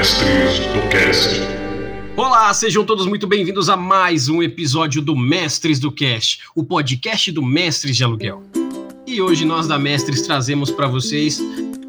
Mestres do Cast. Olá, sejam todos muito bem-vindos a mais um episódio do Mestres do Cast, o podcast do Mestres de Aluguel. E hoje nós da Mestres trazemos para vocês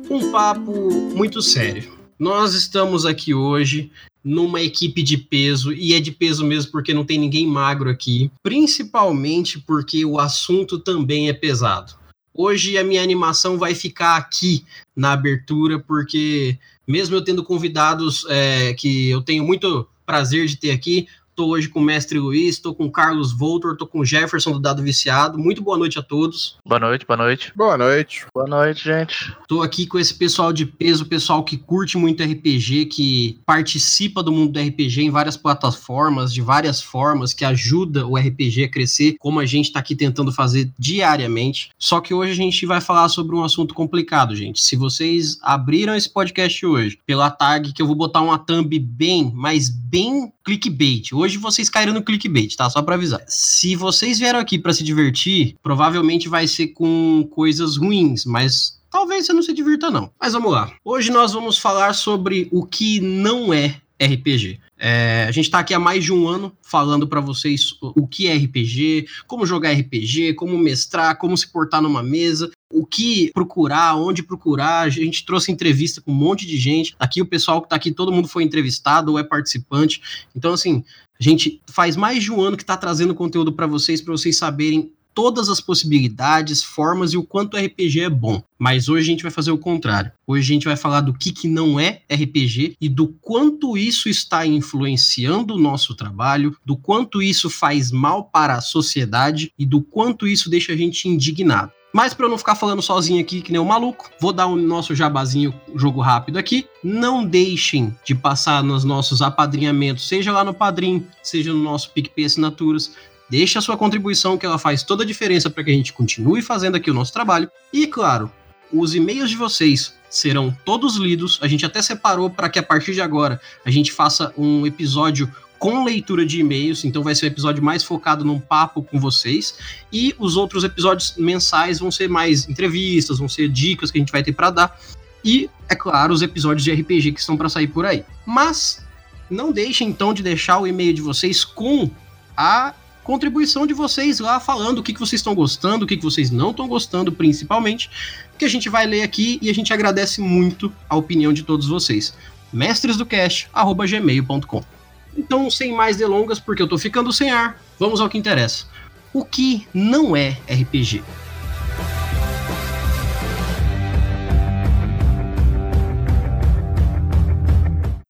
um papo muito sério. Nós estamos aqui hoje numa equipe de peso, e é de peso mesmo porque não tem ninguém magro aqui, principalmente porque o assunto também é pesado. Hoje a minha animação vai ficar aqui na abertura, porque mesmo eu tendo convidados é, que eu tenho muito prazer de ter aqui, Estou hoje com o mestre Luiz, estou com o Carlos Voltor, estou com o Jefferson do Dado Viciado. Muito boa noite a todos. Boa noite, boa noite. Boa noite. Boa noite, gente. Estou aqui com esse pessoal de peso, pessoal que curte muito RPG, que participa do mundo do RPG em várias plataformas, de várias formas, que ajuda o RPG a crescer, como a gente está aqui tentando fazer diariamente. Só que hoje a gente vai falar sobre um assunto complicado, gente. Se vocês abriram esse podcast hoje pela tag, que eu vou botar uma thumb bem, mas bem clickbait. Hoje vocês caíram no clickbait, tá? Só para avisar. Se vocês vieram aqui para se divertir, provavelmente vai ser com coisas ruins, mas talvez você não se divirta não. Mas vamos lá. Hoje nós vamos falar sobre o que não é RPG. É, a gente está aqui há mais de um ano falando para vocês o que é RPG, como jogar RPG, como mestrar, como se portar numa mesa, o que procurar, onde procurar. A gente trouxe entrevista com um monte de gente. Aqui o pessoal que está aqui, todo mundo foi entrevistado ou é participante. Então, assim, a gente faz mais de um ano que está trazendo conteúdo para vocês, para vocês saberem todas as possibilidades, formas e o quanto RPG é bom. Mas hoje a gente vai fazer o contrário. Hoje a gente vai falar do que, que não é RPG e do quanto isso está influenciando o nosso trabalho, do quanto isso faz mal para a sociedade e do quanto isso deixa a gente indignado. Mas para eu não ficar falando sozinho aqui que nem um maluco, vou dar o nosso jabazinho jogo rápido aqui. Não deixem de passar nos nossos apadrinhamentos, seja lá no Padrim, seja no nosso PicPay Assinaturas. Deixe a sua contribuição, que ela faz toda a diferença para que a gente continue fazendo aqui o nosso trabalho. E, claro, os e-mails de vocês serão todos lidos. A gente até separou para que a partir de agora a gente faça um episódio com leitura de e-mails, então vai ser o um episódio mais focado num papo com vocês. E os outros episódios mensais vão ser mais entrevistas, vão ser dicas que a gente vai ter para dar. E, é claro, os episódios de RPG que estão para sair por aí. Mas não deixem então de deixar o e-mail de vocês com a contribuição de vocês lá falando o que, que vocês estão gostando, o que, que vocês não estão gostando, principalmente, que a gente vai ler aqui e a gente agradece muito a opinião de todos vocês. mestresdocast@gmail.com. Então, sem mais delongas, porque eu tô ficando sem ar, vamos ao que interessa. O que não é RPG?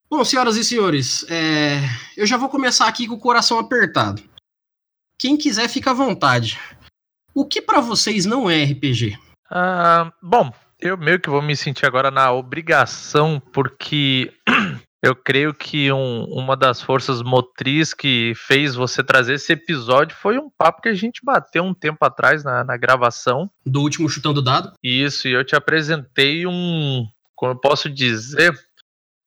Bom, senhoras e senhores, é... eu já vou começar aqui com o coração apertado. Quem quiser, fica à vontade. O que para vocês não é RPG? Ah, bom, eu meio que vou me sentir agora na obrigação, porque eu creio que um, uma das forças motriz que fez você trazer esse episódio foi um papo que a gente bateu um tempo atrás na, na gravação. Do último Chutando Dado? Isso, e eu te apresentei um, como eu posso dizer,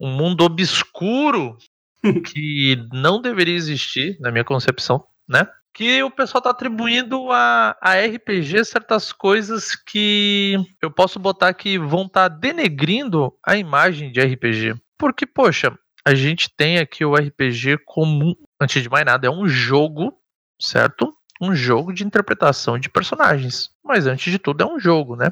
um mundo obscuro que não deveria existir, na minha concepção, né? que o pessoal tá atribuindo a, a RPG certas coisas que eu posso botar que vão estar tá denegrindo a imagem de RPG. Porque, poxa, a gente tem aqui o RPG como, antes de mais nada, é um jogo, certo? Um jogo de interpretação de personagens. Mas antes de tudo é um jogo, né?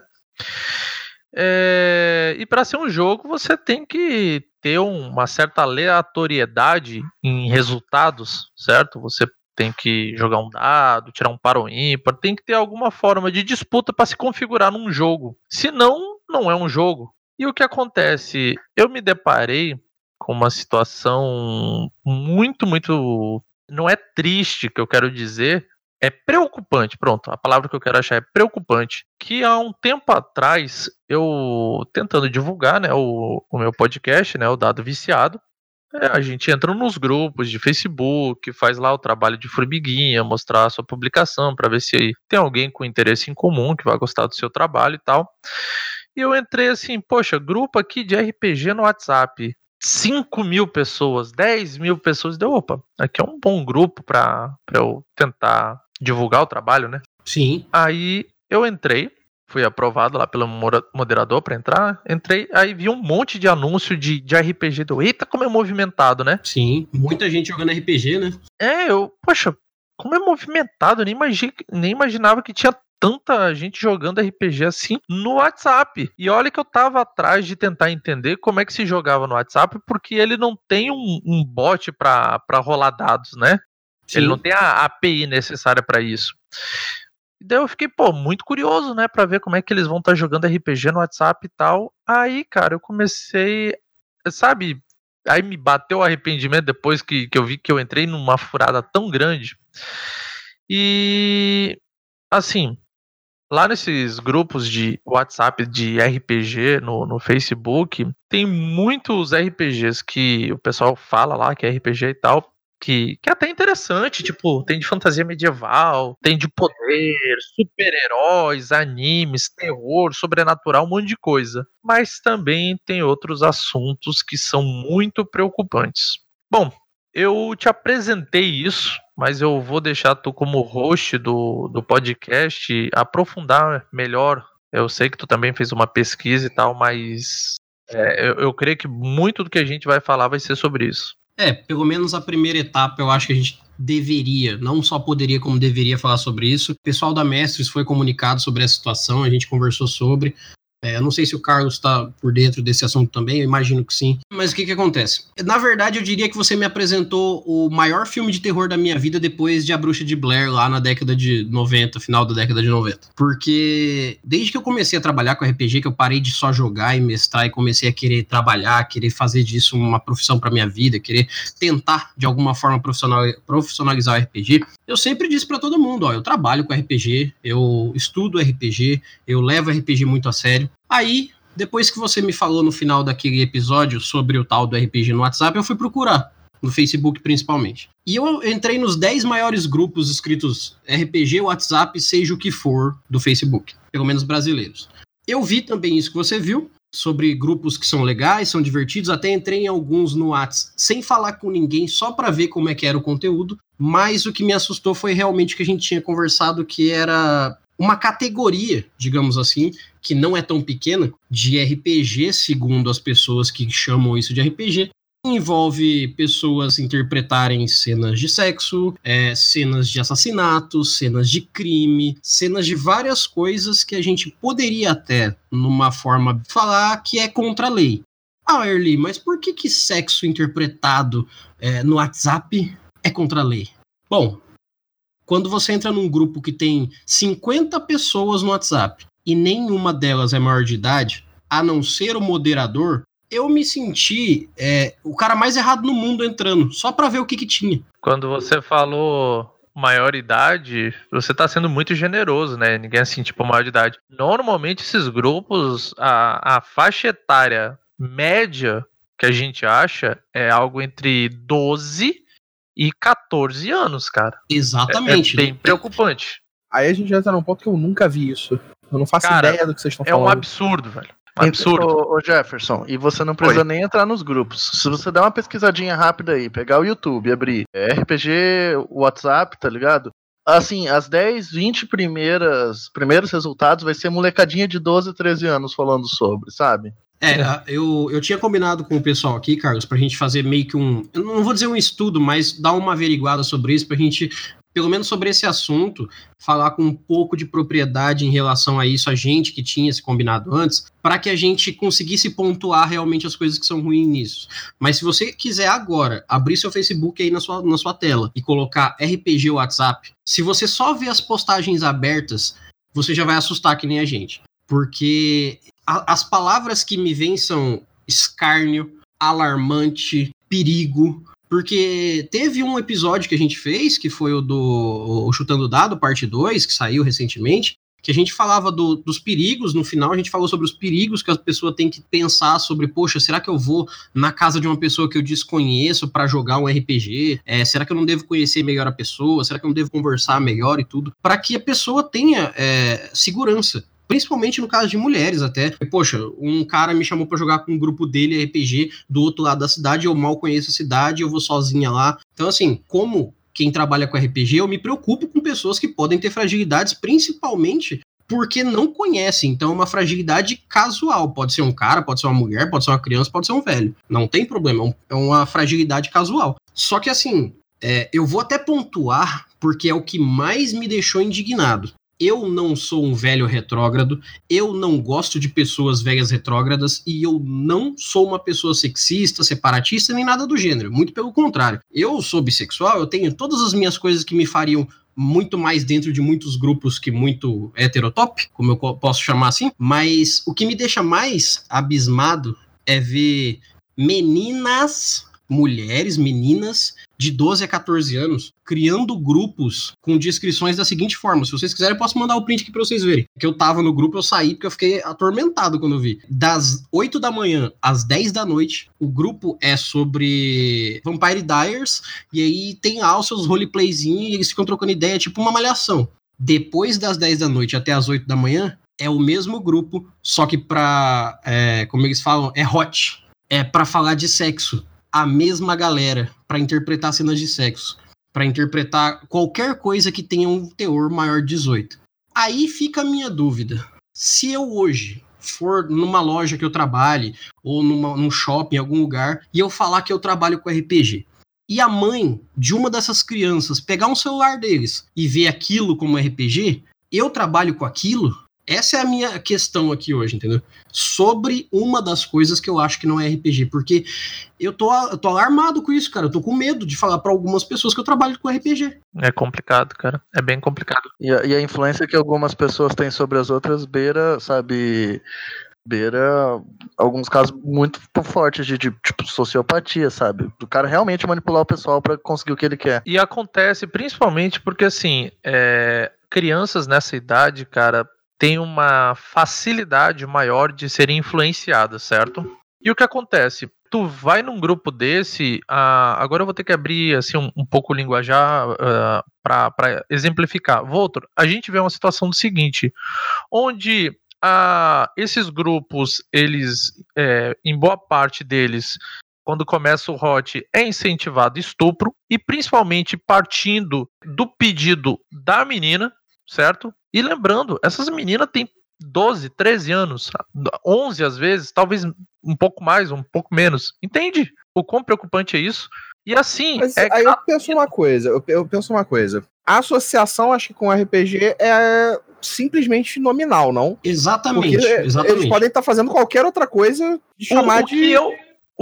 É, e para ser um jogo, você tem que ter uma certa aleatoriedade em resultados, certo? Você tem que jogar um dado, tirar um par ou ímpar, tem que ter alguma forma de disputa para se configurar num jogo. Senão, não é um jogo. E o que acontece? Eu me deparei com uma situação muito, muito. Não é triste que eu quero dizer, é preocupante. Pronto, a palavra que eu quero achar é preocupante. Que há um tempo atrás, eu tentando divulgar né, o, o meu podcast, né, o Dado Viciado, é, a gente entra nos grupos de Facebook, faz lá o trabalho de formiguinha, mostrar a sua publicação para ver se tem alguém com interesse em comum que vai gostar do seu trabalho e tal. E eu entrei assim, poxa, grupo aqui de RPG no WhatsApp. 5 mil pessoas, 10 mil pessoas. Deu, opa, aqui é um bom grupo para eu tentar divulgar o trabalho, né? Sim. Aí eu entrei, fui aprovado lá pelo moderador para entrar. Entrei, aí vi um monte de anúncio de, de RPG. Do, Eita, como é movimentado, né? Sim, muita gente jogando RPG, né? É, eu, poxa, como é movimentado, nem, imagi, nem imaginava que tinha tanta gente jogando RPG assim no WhatsApp. E olha que eu tava atrás de tentar entender como é que se jogava no WhatsApp, porque ele não tem um, um bot para rolar dados, né? Sim. Ele não tem a API necessária para isso. E daí eu fiquei, pô, muito curioso, né, para ver como é que eles vão estar tá jogando RPG no WhatsApp e tal. Aí, cara, eu comecei, sabe, aí me bateu o arrependimento depois que, que eu vi que eu entrei numa furada tão grande. E assim, lá nesses grupos de WhatsApp de RPG no, no Facebook, tem muitos RPGs que o pessoal fala lá que é RPG e tal, que, que é até interessante, tipo, tem de fantasia medieval, tem de poder, super-heróis, animes, terror, sobrenatural, um monte de coisa. Mas também tem outros assuntos que são muito preocupantes. Bom, eu te apresentei isso, mas eu vou deixar tu como host do, do podcast aprofundar melhor. Eu sei que tu também fez uma pesquisa e tal, mas é, eu, eu creio que muito do que a gente vai falar vai ser sobre isso. É, pelo menos a primeira etapa eu acho que a gente deveria, não só poderia, como deveria falar sobre isso. O pessoal da Mestres foi comunicado sobre a situação, a gente conversou sobre. É, eu não sei se o Carlos está por dentro desse assunto também, eu imagino que sim. Mas o que, que acontece? Na verdade, eu diria que você me apresentou o maior filme de terror da minha vida depois de A Bruxa de Blair, lá na década de 90, final da década de 90. Porque desde que eu comecei a trabalhar com RPG, que eu parei de só jogar e mestrar e comecei a querer trabalhar, querer fazer disso uma profissão para minha vida, querer tentar de alguma forma profissionalizar o RPG, eu sempre disse para todo mundo: ó, eu trabalho com RPG, eu estudo RPG, eu levo RPG muito a sério. Aí, depois que você me falou no final daquele episódio sobre o tal do RPG no WhatsApp, eu fui procurar. No Facebook, principalmente. E eu entrei nos 10 maiores grupos escritos RPG, WhatsApp, seja o que for, do Facebook. Pelo menos brasileiros. Eu vi também isso que você viu, sobre grupos que são legais, são divertidos. Até entrei em alguns no WhatsApp sem falar com ninguém, só para ver como é que era o conteúdo. Mas o que me assustou foi realmente o que a gente tinha conversado, que era uma categoria, digamos assim, que não é tão pequena, de RPG, segundo as pessoas que chamam isso de RPG, envolve pessoas interpretarem cenas de sexo, é, cenas de assassinato, cenas de crime, cenas de várias coisas que a gente poderia até, numa forma, falar que é contra a lei. Ah, Erli, mas por que, que sexo interpretado é, no WhatsApp é contra a lei? Bom, quando você entra num grupo que tem 50 pessoas no WhatsApp e nenhuma delas é maior de idade, a não ser o moderador, eu me senti é, o cara mais errado no mundo entrando, só para ver o que, que tinha. Quando você falou maior idade, você tá sendo muito generoso, né? Ninguém é assim, tipo, maior de idade. Normalmente esses grupos, a, a faixa etária média que a gente acha é algo entre 12 e 14 anos, cara. Exatamente. É, é bem preocupante. Aí a gente entra num ponto que eu nunca vi isso. Eu não faço cara, ideia do que vocês estão falando. É um absurdo, velho. Um absurdo. Ô, ô, Jefferson, e você não precisa Oi. nem entrar nos grupos. Se você der uma pesquisadinha rápida aí, pegar o YouTube, abrir RPG, WhatsApp, tá ligado? Assim, as 10, 20 primeiras, primeiros resultados vai ser molecadinha de 12, 13 anos falando sobre, sabe? É, eu, eu tinha combinado com o pessoal aqui, Carlos, pra gente fazer meio que um. Eu não vou dizer um estudo, mas dar uma averiguada sobre isso, pra gente, pelo menos sobre esse assunto, falar com um pouco de propriedade em relação a isso, a gente que tinha esse combinado antes, para que a gente conseguisse pontuar realmente as coisas que são ruins nisso. Mas se você quiser agora abrir seu Facebook aí na sua, na sua tela e colocar RPG WhatsApp, se você só ver as postagens abertas, você já vai assustar que nem a gente. Porque a, as palavras que me vêm são escárnio, alarmante, perigo. Porque teve um episódio que a gente fez, que foi o do o Chutando Dado, parte 2, que saiu recentemente, que a gente falava do, dos perigos, no final a gente falou sobre os perigos que a pessoa tem que pensar sobre, poxa, será que eu vou na casa de uma pessoa que eu desconheço para jogar um RPG? É, será que eu não devo conhecer melhor a pessoa? Será que eu não devo conversar melhor e tudo? Para que a pessoa tenha é, segurança principalmente no caso de mulheres até. Poxa, um cara me chamou para jogar com um grupo dele RPG do outro lado da cidade, eu mal conheço a cidade, eu vou sozinha lá. Então, assim, como quem trabalha com RPG, eu me preocupo com pessoas que podem ter fragilidades, principalmente porque não conhece. Então é uma fragilidade casual. Pode ser um cara, pode ser uma mulher, pode ser uma criança, pode ser um velho. Não tem problema, é uma fragilidade casual. Só que assim, é, eu vou até pontuar porque é o que mais me deixou indignado. Eu não sou um velho retrógrado, eu não gosto de pessoas velhas retrógradas e eu não sou uma pessoa sexista, separatista nem nada do gênero. Muito pelo contrário. Eu sou bissexual, eu tenho todas as minhas coisas que me fariam muito mais dentro de muitos grupos que muito heterotop, como eu posso chamar assim, mas o que me deixa mais abismado é ver meninas mulheres, meninas de 12 a 14 anos, criando grupos com descrições da seguinte forma. Se vocês quiserem, eu posso mandar o print aqui pra vocês verem. Que eu tava no grupo, eu saí porque eu fiquei atormentado quando eu vi. Das 8 da manhã às 10 da noite, o grupo é sobre Vampire Diaries, e aí tem lá os seus roleplayzinhos e eles ficam trocando ideia, tipo uma malhação. Depois das 10 da noite até as 8 da manhã, é o mesmo grupo, só que pra, é, como eles falam, é hot. É para falar de sexo a mesma galera para interpretar cenas de sexo, para interpretar qualquer coisa que tenha um teor maior de 18. Aí fica a minha dúvida. Se eu hoje for numa loja que eu trabalhe, ou numa, num shopping, em algum lugar, e eu falar que eu trabalho com RPG, e a mãe de uma dessas crianças pegar um celular deles e ver aquilo como RPG, eu trabalho com aquilo, essa é a minha questão aqui hoje, entendeu? Sobre uma das coisas que eu acho que não é RPG, porque eu tô, eu tô alarmado com isso, cara. Eu tô com medo de falar para algumas pessoas que eu trabalho com RPG. É complicado, cara. É bem complicado. E a, e a influência que algumas pessoas têm sobre as outras beira, sabe, beira alguns casos muito fortes de, de, tipo sociopatia, sabe? Do cara realmente manipular o pessoal para conseguir o que ele quer. E acontece principalmente porque assim, é, crianças nessa idade, cara, tem uma facilidade maior de serem influenciadas, certo? E o que acontece? Tu vai num grupo desse, uh, agora eu vou ter que abrir assim um, um pouco o linguajar uh, para exemplificar. Voltor, a gente vê uma situação do seguinte, onde uh, esses grupos, eles, é, em boa parte deles, quando começa o hot, é incentivado estupro, e principalmente partindo do pedido da menina, certo? E lembrando, essas meninas têm 12, 13 anos, 11 às vezes, talvez um pouco mais, um pouco menos. Entende? O quão preocupante é isso? E assim. Mas é... aí eu penso uma coisa, eu, eu penso uma coisa. A associação, acho que com RPG é simplesmente nominal, não? Exatamente. Porque exatamente. eles podem estar fazendo qualquer outra coisa de chamar o, o de. Que eu,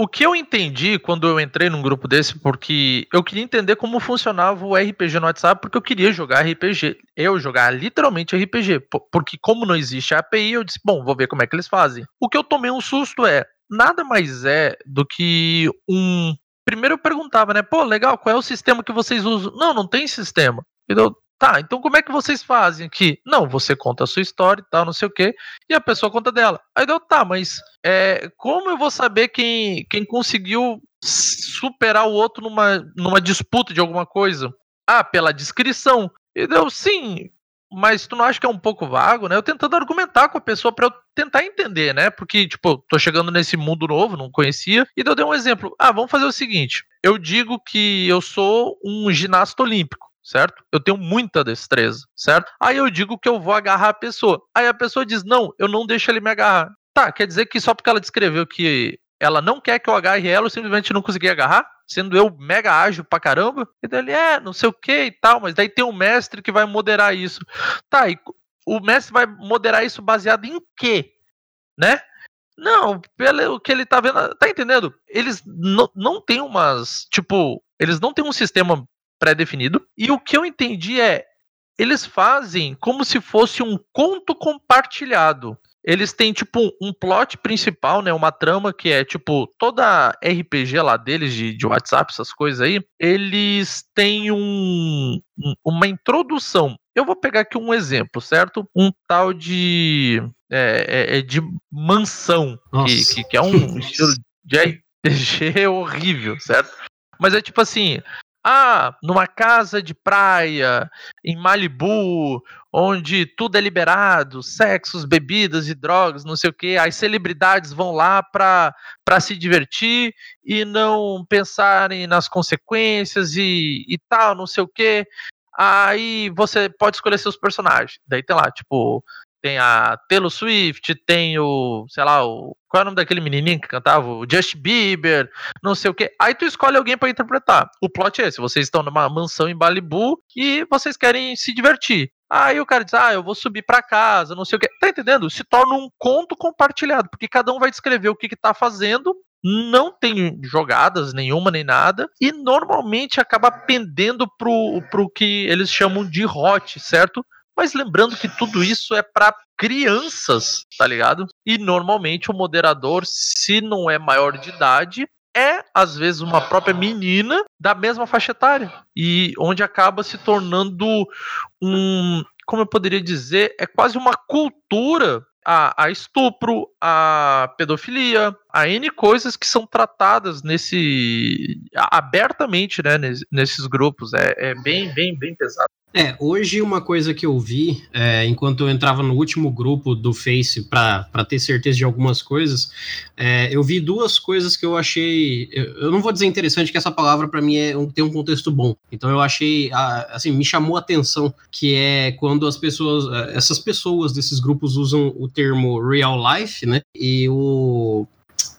o que eu entendi quando eu entrei num grupo desse, porque eu queria entender como funcionava o RPG no WhatsApp, porque eu queria jogar RPG. Eu jogar literalmente RPG. Porque, como não existe a API, eu disse, bom, vou ver como é que eles fazem. O que eu tomei um susto é, nada mais é do que um. Primeiro eu perguntava, né? Pô, legal, qual é o sistema que vocês usam? Não, não tem sistema. Eu, Tá, então como é que vocês fazem aqui? Não, você conta a sua história e tal, não sei o quê, e a pessoa conta dela. Aí deu, tá, mas é, como eu vou saber quem, quem conseguiu superar o outro numa, numa disputa de alguma coisa? Ah, pela descrição. E deu, sim, mas tu não acha que é um pouco vago, né? Eu tentando argumentar com a pessoa para eu tentar entender, né? Porque, tipo, tô chegando nesse mundo novo, não conhecia, e eu dei um exemplo. Ah, vamos fazer o seguinte: eu digo que eu sou um ginasta olímpico certo? Eu tenho muita destreza, certo? Aí eu digo que eu vou agarrar a pessoa. Aí a pessoa diz: "Não, eu não deixo ele me agarrar". Tá, quer dizer que só porque ela descreveu que ela não quer que eu agarre ela, eu simplesmente não consegui agarrar? Sendo eu mega ágil pra caramba? E daí ele, é, não sei o que e tal, mas daí tem um mestre que vai moderar isso. Tá, e o mestre vai moderar isso baseado em quê? Né? Não, pelo que ele tá vendo. Tá entendendo? Eles não têm umas. Tipo, eles não têm um sistema pré-definido. E o que eu entendi é, eles fazem como se fosse um conto compartilhado. Eles têm, tipo, um plot principal, né? Uma trama que é, tipo, toda RPG lá deles, de, de WhatsApp, essas coisas aí, eles têm um, um, uma introdução. Eu vou pegar aqui um exemplo, certo? Um tal de. É, é, é de mansão, que, que, que, é um estilo de RPG horrível, certo? Mas é tipo assim: ah, numa casa de praia em Malibu, onde tudo é liberado, sexos, bebidas e drogas, não sei o que, as celebridades vão lá para se divertir e não pensarem nas consequências e, e tal, não sei o que. Aí você pode escolher seus personagens. Daí tem lá, tipo, tem a Taylor Swift, tem o, sei lá, o qual é o nome daquele menininho que cantava? O Justin Bieber, não sei o que. Aí tu escolhe alguém para interpretar. O plot é esse: vocês estão numa mansão em Malibu e vocês querem se divertir. Aí o cara diz: Ah, eu vou subir para casa, não sei o que. Tá entendendo? Se torna um conto compartilhado, porque cada um vai descrever o que, que tá fazendo não tem jogadas nenhuma nem nada e normalmente acaba pendendo pro, pro que eles chamam de hot, certo? Mas lembrando que tudo isso é para crianças, tá ligado? E normalmente o moderador, se não é maior de idade, é às vezes uma própria menina da mesma faixa etária e onde acaba se tornando um, como eu poderia dizer, é quase uma cultura a, a, estupro, a pedofilia, a N coisas que são tratadas nesse abertamente, né, nesses grupos. É, é bem, bem, bem pesado. É, hoje uma coisa que eu vi, é, enquanto eu entrava no último grupo do Face para ter certeza de algumas coisas, é, eu vi duas coisas que eu achei. Eu, eu não vou dizer interessante, que essa palavra para mim é, tem um contexto bom. Então eu achei, assim, me chamou a atenção, que é quando as pessoas, é, essas pessoas desses grupos usam o termo real life, né? E o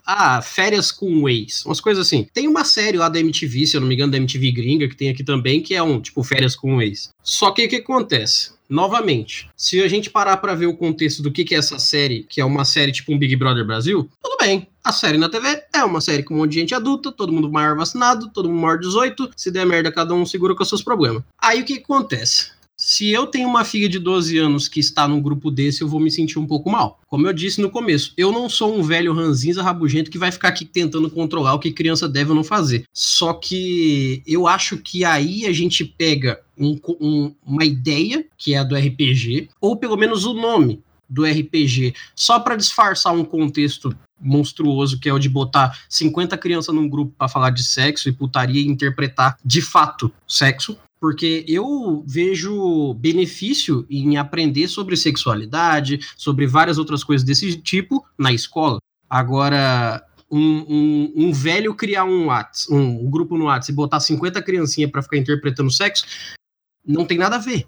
ah, férias com o ex, umas coisas assim. Tem uma série lá da MTV, se eu não me engano, da MTV gringa, que tem aqui também, que é um, tipo, férias com o ex. Só que o que acontece? Novamente, se a gente parar para ver o contexto do que, que é essa série, que é uma série tipo um Big Brother Brasil, tudo bem. A série na TV é uma série com um monte de gente adulta, todo mundo maior vacinado, todo mundo maior de 18, se der merda, cada um segura com os seus problemas. Aí o que, que acontece? Se eu tenho uma filha de 12 anos que está num grupo desse, eu vou me sentir um pouco mal. Como eu disse no começo, eu não sou um velho ranzinza rabugento que vai ficar aqui tentando controlar o que criança deve ou não fazer. Só que eu acho que aí a gente pega um, um, uma ideia, que é a do RPG, ou pelo menos o nome do RPG, só para disfarçar um contexto monstruoso que é o de botar 50 crianças num grupo para falar de sexo e putaria e interpretar de fato sexo porque eu vejo benefício em aprender sobre sexualidade, sobre várias outras coisas desse tipo na escola. Agora, um, um, um velho criar um, WhatsApp, um, um, grupo no WhatsApp e botar 50 criancinhas para ficar interpretando sexo, não tem nada a ver.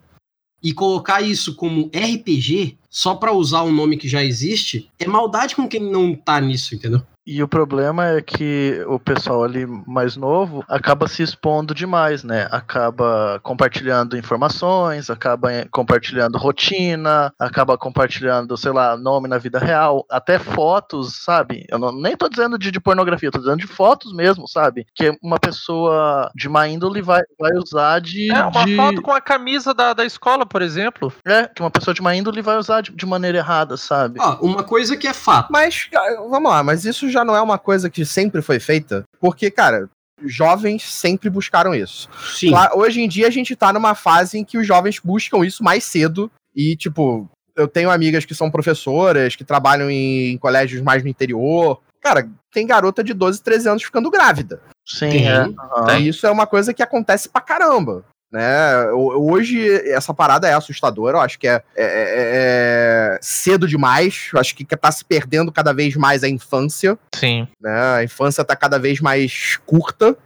E colocar isso como RPG, só para usar um nome que já existe, é maldade com quem não tá nisso, entendeu? E o problema é que o pessoal ali mais novo acaba se expondo demais, né? Acaba compartilhando informações, acaba compartilhando rotina, acaba compartilhando, sei lá, nome na vida real, até fotos, sabe? Eu não, nem tô dizendo de, de pornografia, tô dizendo de fotos mesmo, sabe? Que uma pessoa de má índole vai, vai usar de. É, uma de... foto com a camisa da, da escola, por exemplo. É, que uma pessoa de má índole vai usar de, de maneira errada, sabe? Ó, uma coisa que é fato. Mas, vamos lá, mas isso já não é uma coisa que sempre foi feita, porque, cara, jovens sempre buscaram isso. Sim. hoje em dia a gente tá numa fase em que os jovens buscam isso mais cedo e, tipo, eu tenho amigas que são professoras, que trabalham em, em colégios mais no interior. Cara, tem garota de 12, 13 anos ficando grávida. Sim, é. Uhum. E isso é uma coisa que acontece pra caramba né? Hoje essa parada é assustadora, eu acho que é, é, é, é cedo demais, eu acho que tá se perdendo cada vez mais a infância. Sim. Né? A infância tá cada vez mais curta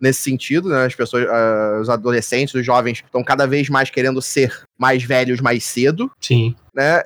nesse sentido, né? As pessoas, uh, os adolescentes, os jovens estão cada vez mais querendo ser mais velhos mais cedo. Sim. Né?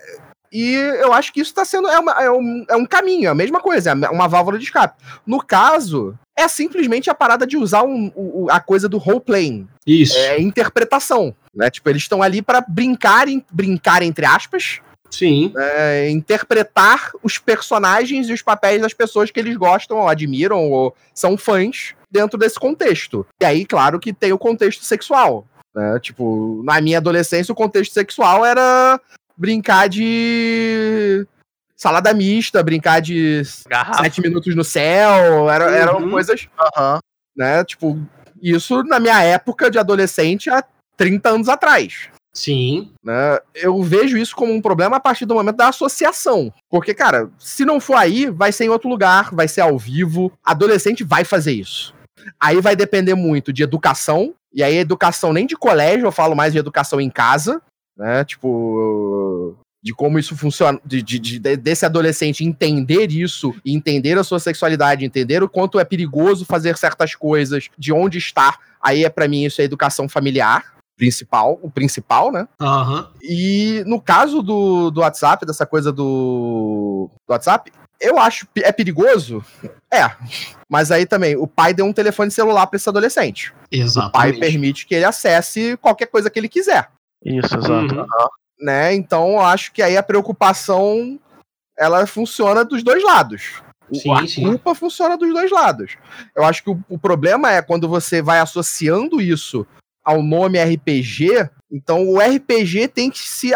E eu acho que isso está sendo. É, uma, é, um, é um caminho, é a mesma coisa, é uma válvula de escape. No caso, é simplesmente a parada de usar um, um, a coisa do role-playing. Isso. É interpretação. Né? Tipo, eles estão ali para brincar, brincar entre aspas. Sim. É, interpretar os personagens e os papéis das pessoas que eles gostam, ou admiram, ou são fãs dentro desse contexto. E aí, claro que tem o contexto sexual. Né? Tipo, na minha adolescência, o contexto sexual era brincar de salada mista, brincar de Garrafa. sete minutos no céu, era, uhum. eram coisas, uhum. né, tipo, isso na minha época de adolescente há 30 anos atrás. Sim. Né? Eu vejo isso como um problema a partir do momento da associação. Porque, cara, se não for aí, vai ser em outro lugar, vai ser ao vivo. Adolescente vai fazer isso. Aí vai depender muito de educação. E aí, educação nem de colégio, eu falo mais de educação em casa né? Tipo, de como isso funciona, de, de, de, desse adolescente entender isso, entender a sua sexualidade, entender o quanto é perigoso fazer certas coisas, de onde estar. Aí é para mim isso é educação familiar. principal, o principal, né? Aham. E no caso do, do WhatsApp, dessa coisa do, do WhatsApp, eu acho é perigoso. É. Mas aí também, o pai deu um telefone celular pra esse adolescente. O pai permite que ele acesse qualquer coisa que ele quiser. Isso, exato. Uhum. né? Então eu acho que aí a preocupação ela funciona dos dois lados. O- Sim, a sim. culpa funciona dos dois lados. Eu acho que o, o problema é quando você vai associando isso ao nome RPG. Então o RPG tem que se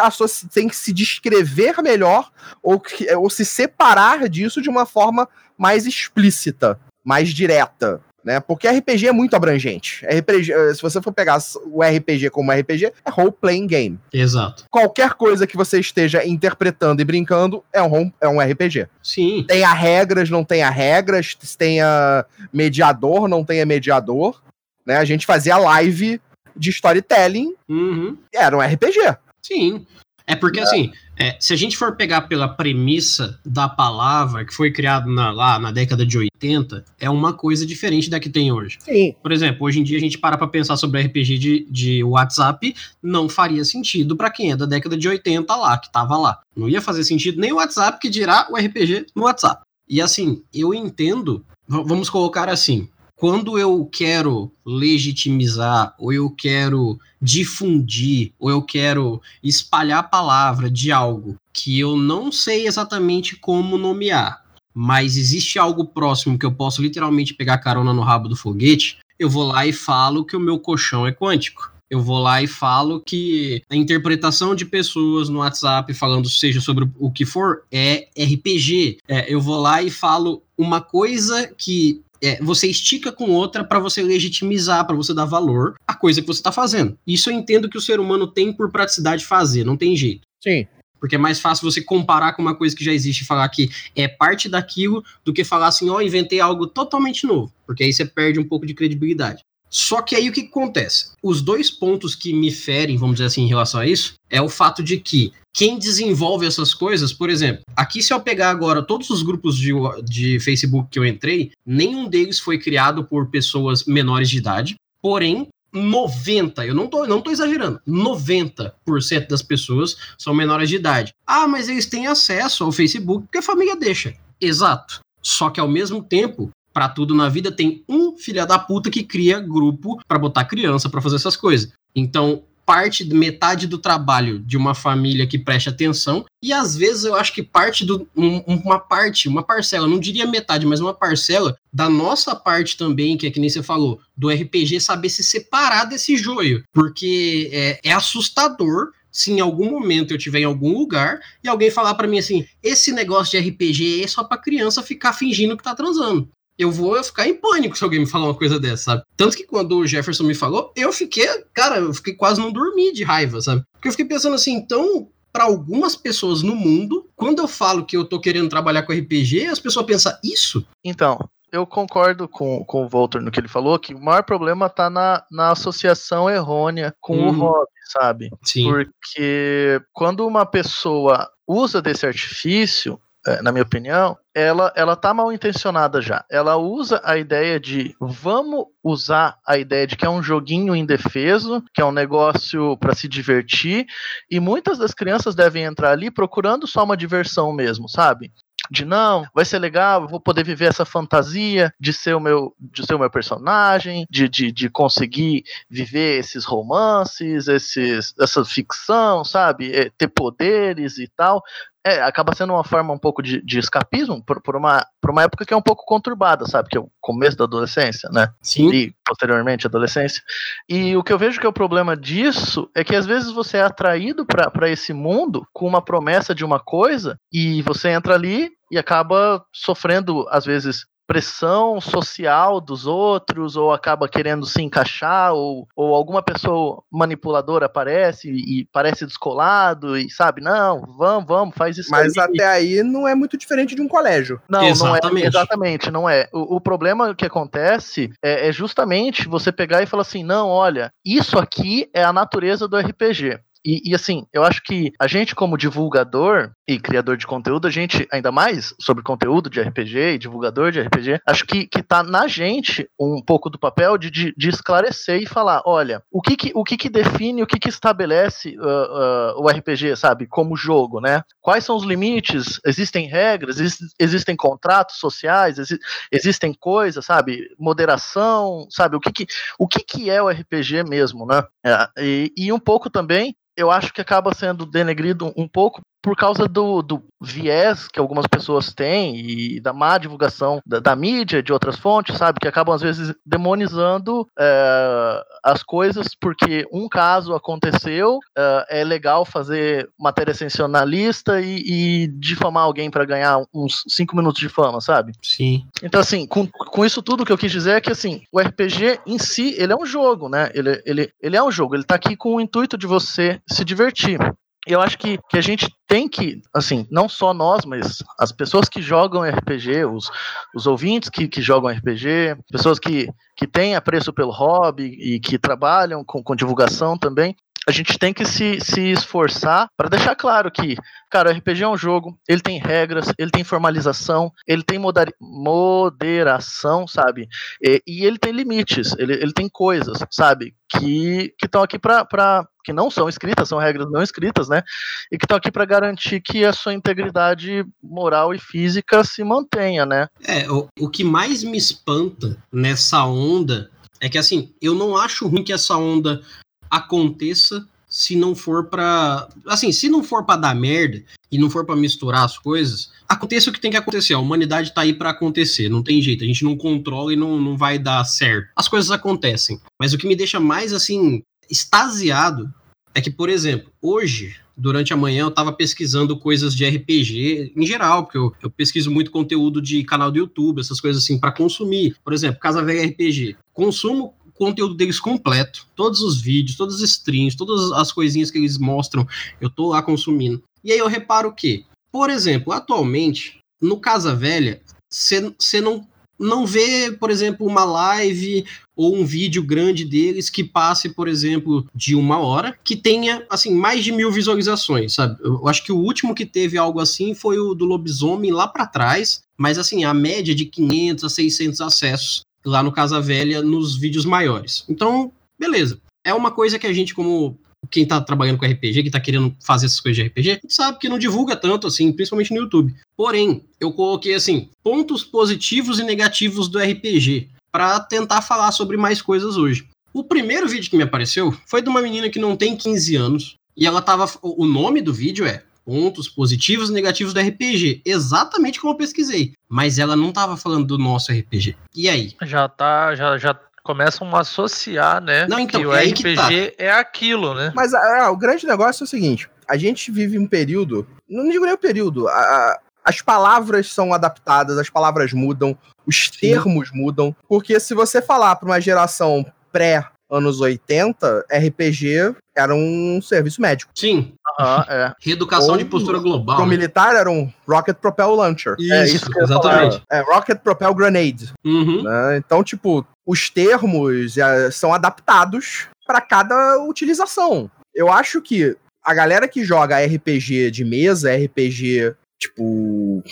tem que se descrever melhor ou, que- ou se separar disso de uma forma mais explícita, mais direta. Né? Porque RPG é muito abrangente. RPG, eh, se você for pegar o RPG como RPG, é role-playing game Exato. qualquer coisa que você esteja interpretando e brincando é um, é um RPG. Sim. Tenha regras, não tenha regras, tenha mediador, não tenha mediador. Né? A gente fazia live de storytelling, Uhum. era um RPG. Sim. É porque, assim, é, se a gente for pegar pela premissa da palavra que foi criado na- lá na década de 80, é uma coisa diferente da que tem hoje. Sim. Por exemplo, hoje em dia a gente para pra pensar sobre RPG de, de WhatsApp, não faria sentido pra quem é da década de 80 lá, que tava lá. Não ia fazer sentido nem o WhatsApp que dirá o RPG no WhatsApp. E assim, eu entendo, vamos colocar assim, quando eu quero legitimizar, ou eu quero difundir, ou eu quero espalhar a palavra de algo que eu não sei exatamente como nomear, mas existe algo próximo que eu posso literalmente pegar carona no rabo do foguete, eu vou lá e falo que o meu colchão é quântico. Eu vou lá e falo que a interpretação de pessoas no WhatsApp falando seja sobre o que for é RPG. É, eu vou lá e falo uma coisa que é, você estica com outra para você legitimizar, para você dar valor à coisa que você está fazendo. Isso eu entendo que o ser humano tem por praticidade fazer, não tem jeito. Sim. Porque é mais fácil você comparar com uma coisa que já existe e falar que é parte daquilo do que falar assim, ó, inventei algo totalmente novo. Porque aí você perde um pouco de credibilidade. Só que aí o que acontece? Os dois pontos que me ferem, vamos dizer assim, em relação a isso, é o fato de que quem desenvolve essas coisas, por exemplo, aqui se eu pegar agora todos os grupos de, de Facebook que eu entrei, nenhum deles foi criado por pessoas menores de idade, porém 90, eu não tô, não tô exagerando, 90% das pessoas são menores de idade. Ah, mas eles têm acesso ao Facebook porque a família deixa. Exato. Só que ao mesmo tempo, para tudo na vida tem um filha da puta que cria grupo para botar criança para fazer essas coisas. Então, parte, metade do trabalho de uma família que preste atenção, e às vezes eu acho que parte do. um- uma parte, uma parcela, não diria metade, mas uma parcela da nossa parte também, que é que nem você falou, do RPG saber se separar desse joio. Porque é, é assustador se em algum momento eu estiver em algum lugar e alguém falar para mim assim: esse negócio de RPG é só pra criança ficar fingindo que tá transando eu vou ficar em pânico se alguém me falar uma coisa dessa, sabe? Tanto que quando o Jefferson me falou, eu fiquei, cara, eu fiquei quase não dormi de raiva, sabe? Porque eu fiquei pensando assim, então, para algumas pessoas no mundo, quando eu falo que eu tô querendo trabalhar com RPG, as pessoas pensam, isso? Então, eu concordo com, com o Walter no que ele falou, que o maior problema tá na, na associação errônea com o Uhum. hobby, sabe? Sim. Porque quando uma pessoa usa desse artifício, na minha opinião, ela, ela tá mal intencionada já. Ela usa a ideia de vamos usar a ideia de que é um joguinho indefeso, que é um negócio para se divertir, e muitas das crianças devem entrar ali procurando só uma diversão mesmo, sabe? de não, vai ser legal, vou poder viver essa fantasia de ser o meu, de ser o meu personagem, de, de, de conseguir viver esses romances, esses, essa ficção, sabe? É, ter poderes e tal. É, acaba sendo uma forma um pouco de, de escapismo por, por, uma, por uma época que é um pouco conturbada, sabe? Que é o começo da adolescência, né? Sim. e posteriormente adolescência. E o que eu vejo que é o problema disso é que às vezes você é atraído para esse mundo com uma promessa de uma coisa e você entra ali e acaba sofrendo, às vezes, pressão social dos outros, ou acaba querendo se encaixar, ou, ou alguma pessoa manipuladora aparece e, e parece descolado, e sabe, não, vamos, vamos, faz isso Mas aí. até aí não é muito diferente de um colégio. Não, não Exatamente. é. Exatamente, não é. O, o problema que acontece é, é justamente você pegar e falar assim: não, olha, isso aqui é a natureza do RPG. E, e, assim, eu acho que a gente, como divulgador e criador de conteúdo, a gente, ainda mais sobre conteúdo de RPG e divulgador de RPG, acho que, que tá na gente um pouco do papel de, de, de esclarecer e falar: olha, o que que, o que, que define, o que, que estabelece uh, uh, o RPG, sabe, como jogo, né? Quais são os limites? Existem regras, existem contratos sociais, exi existem coisas, sabe? Moderação, sabe? O que que, o que, que é o RPG mesmo, né? É, e, e um pouco também eu acho que acaba sendo denegrido um pouco por causa do, do viés que algumas pessoas têm e da má divulgação da, da mídia, de outras fontes, sabe? Que acabam, às vezes, demonizando é, as coisas porque um caso aconteceu, é, é legal fazer matéria sensacionalista e, e difamar alguém para ganhar uns cinco minutos de fama, sabe? Sim. Então, assim, com, com isso tudo que eu quis dizer é que, assim, o RPG em si, ele é um jogo, né? Ele, ele, ele é um jogo, ele tá aqui com o intuito de você se divertir eu acho que, que a gente tem que, assim, não só nós, mas as pessoas que jogam RPG, os, os ouvintes que, que jogam RPG, pessoas que, que têm apreço pelo hobby e que trabalham com, com divulgação também, a gente tem que se, se esforçar para deixar claro que, cara, o RPG é um jogo, ele tem regras, ele tem formalização, ele tem moderação, sabe? E, e, ele tem limites, ele, ele tem coisas, sabe? Que estão aqui para. que não são escritas, são regras não escritas, né? E que estão aqui para garantir que a sua integridade moral e física se mantenha, né? É, o, o que mais me espanta nessa onda é que, assim, eu não acho ruim que essa onda aconteça se não for para assim, se não for para dar merda e não for para misturar as coisas, aconteça o que tem que acontecer. A humanidade tá aí para acontecer, não tem jeito, a gente não controla e não, não vai dar certo. As coisas acontecem, mas o que me deixa mais assim extasiado é que, por exemplo, hoje durante a manhã eu estava pesquisando coisas de RPG em geral, porque eu, eu, pesquiso muito conteúdo de canal do YouTube, essas coisas assim, para consumir. Por exemplo, Casa Velha RPG. Consumo conteúdo deles completo, todos os vídeos, todas as streams, todas as coisinhas que eles mostram, eu tô lá consumindo. E aí eu reparo que, por exemplo, atualmente, no Casa Velha, você não, não vê, por exemplo, uma live ou um vídeo grande deles que passe, por exemplo, de uma hora, que tenha, assim, mais de mil visualizações, sabe? Eu acho que o último que teve algo assim foi o do Lobisomem lá para trás, mas, assim, a média de 500 a 600 acessos lá no Casa Velha nos vídeos maiores. Então, beleza. É uma coisa que a gente, como quem tá trabalhando com RPG, que tá querendo fazer essas coisas de RPG, sabe que não divulga tanto assim, principalmente no YouTube. Porém, eu coloquei assim, pontos positivos e negativos do RPG para tentar falar sobre mais coisas hoje. O primeiro vídeo que me apareceu foi de uma menina que não tem 15 anos e ela tava o nome do vídeo é pontos positivos e negativos do RPG, exatamente como eu pesquisei. Mas ela não estava falando do nosso RPG. E aí? Já tá, já, já começam a associar, né? Não, então, que o é RPG que tá. é aquilo, né? Mas é, o grande negócio é o seguinte: a gente vive um período, não digo nem o período, a, as palavras são adaptadas, as palavras mudam, os termos Sim. mudam. Porque se você falar para uma geração pré anos 80, RPG era um serviço médico. Sim. Uhum, é. Reeducação Ou, de postura global. Pro né? militar era um Rocket Propel Launcher. Isso, é isso exatamente. É, Rocket Propel Grenade. Uhum. Né? Então, tipo, os termos é, são adaptados para cada utilização. Eu acho que a galera que joga RPG de mesa, RPG tipo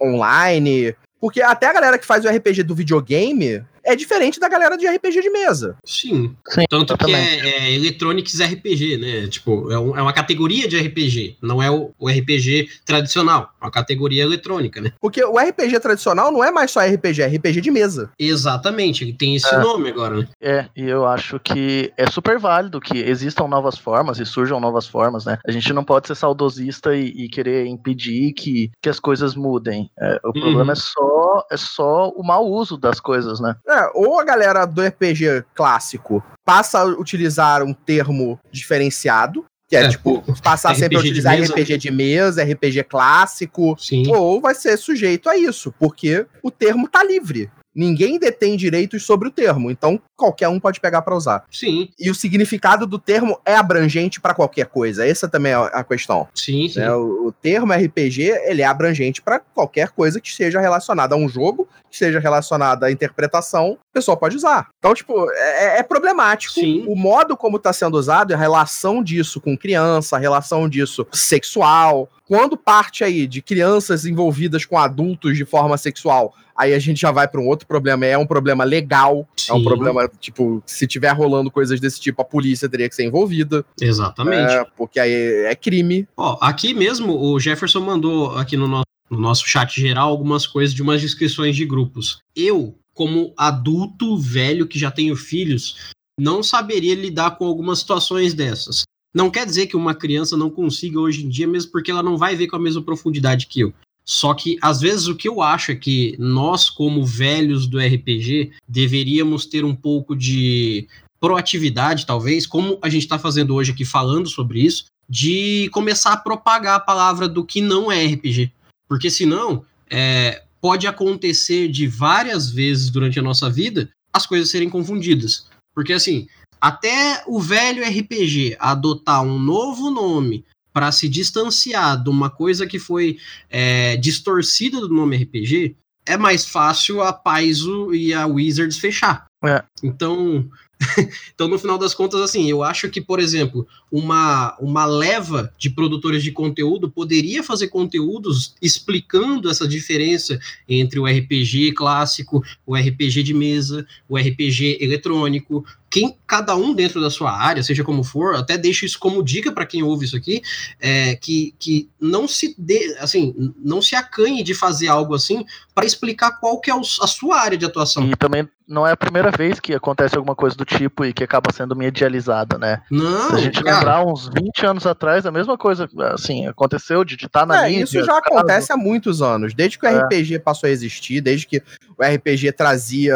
online, porque até a galera que faz o RPG do videogame é diferente da galera de RPG de mesa. Sim. Sim Tanto que é, é, Electronics RPG, né? Tipo, é, um, é, uma categoria de RPG, não é o, o, RPG tradicional, é uma categoria eletrônica, né? Porque o RPG tradicional não é mais só RPG, é RPG de mesa. Exatamente, ele tem esse é. nome agora, né? É, e eu acho que é super válido que existam novas formas e surjam novas formas, né? A gente não pode ser saudosista e, e querer impedir que, que as coisas mudem. É, o uhum. problema é só, é só o mau uso das coisas, né? É, ou a galera do RPG clássico passa a utilizar um termo diferenciado, que é, é tipo, passar sempre a utilizar de RPG de mesa, RPG clássico, Sim. ou vai ser sujeito a isso, porque o termo tá livre. Ninguém detém direitos sobre o termo, então qualquer um pode pegar para usar. Sim. E o significado do termo é abrangente para qualquer coisa. Essa também é a questão. Sim, sim. É, o, o, termo RPG ele é abrangente para qualquer coisa que seja relacionada a um jogo, que seja relacionada à interpretação a pessoa pode usar. Então, tipo, é, é problemático. Sim. O modo como está sendo usado, a relação disso com criança, a relação disso sexual. Quando parte aí de crianças envolvidas com adultos de forma sexual, aí a gente já vai para um outro problema. É um problema legal, é um Sim. problema, tipo, se tiver rolando coisas desse tipo, a polícia teria que ser envolvida. Exatamente. É, porque aí é crime. Ó, aqui mesmo o Jefferson mandou aqui no nosso, no nosso chat geral algumas coisas de umas descrições de grupos. Eu, como adulto velho que já tenho filhos, não saberia lidar com algumas situações dessas. Não quer dizer que uma criança não consiga hoje em dia, mesmo porque ela não vai ver com a mesma profundidade que eu. Só que, às vezes, o que eu acho é que nós, como velhos do RPG, deveríamos ter um pouco de proatividade, talvez, como a gente está fazendo hoje aqui falando sobre isso, de começar a propagar a palavra do que não é RPG. Porque senão, é, pode acontecer de várias vezes durante a nossa vida as coisas serem confundidas. Porque assim, até o velho RPG adotar um novo nome para se distanciar de uma coisa que foi é, distorcida do nome RPG, é mais fácil a Paizo e a Wizards fechar. É. Então, então, no final das contas, assim, eu acho que, por exemplo, uma, uma leva de produtores de conteúdo poderia fazer conteúdos explicando essa diferença entre o RPG clássico, o RPG de mesa, o RPG eletrônico. Quem, cada um dentro da sua área, seja como for, até deixo isso como dica para quem ouve isso aqui, é, que, que não se dê, assim, não se acanhe de fazer algo assim para explicar qual que é o- a sua área de atuação. E também não é a primeira vez que acontece alguma coisa do tipo e que acaba sendo medializada, né? Não, Se a gente cara, lembrar uns 20 anos atrás, a mesma coisa, assim, aconteceu de estar na É, mídia. isso já caso. acontece há muitos anos. Desde que o É. RPG passou a existir, desde que o RPG trazia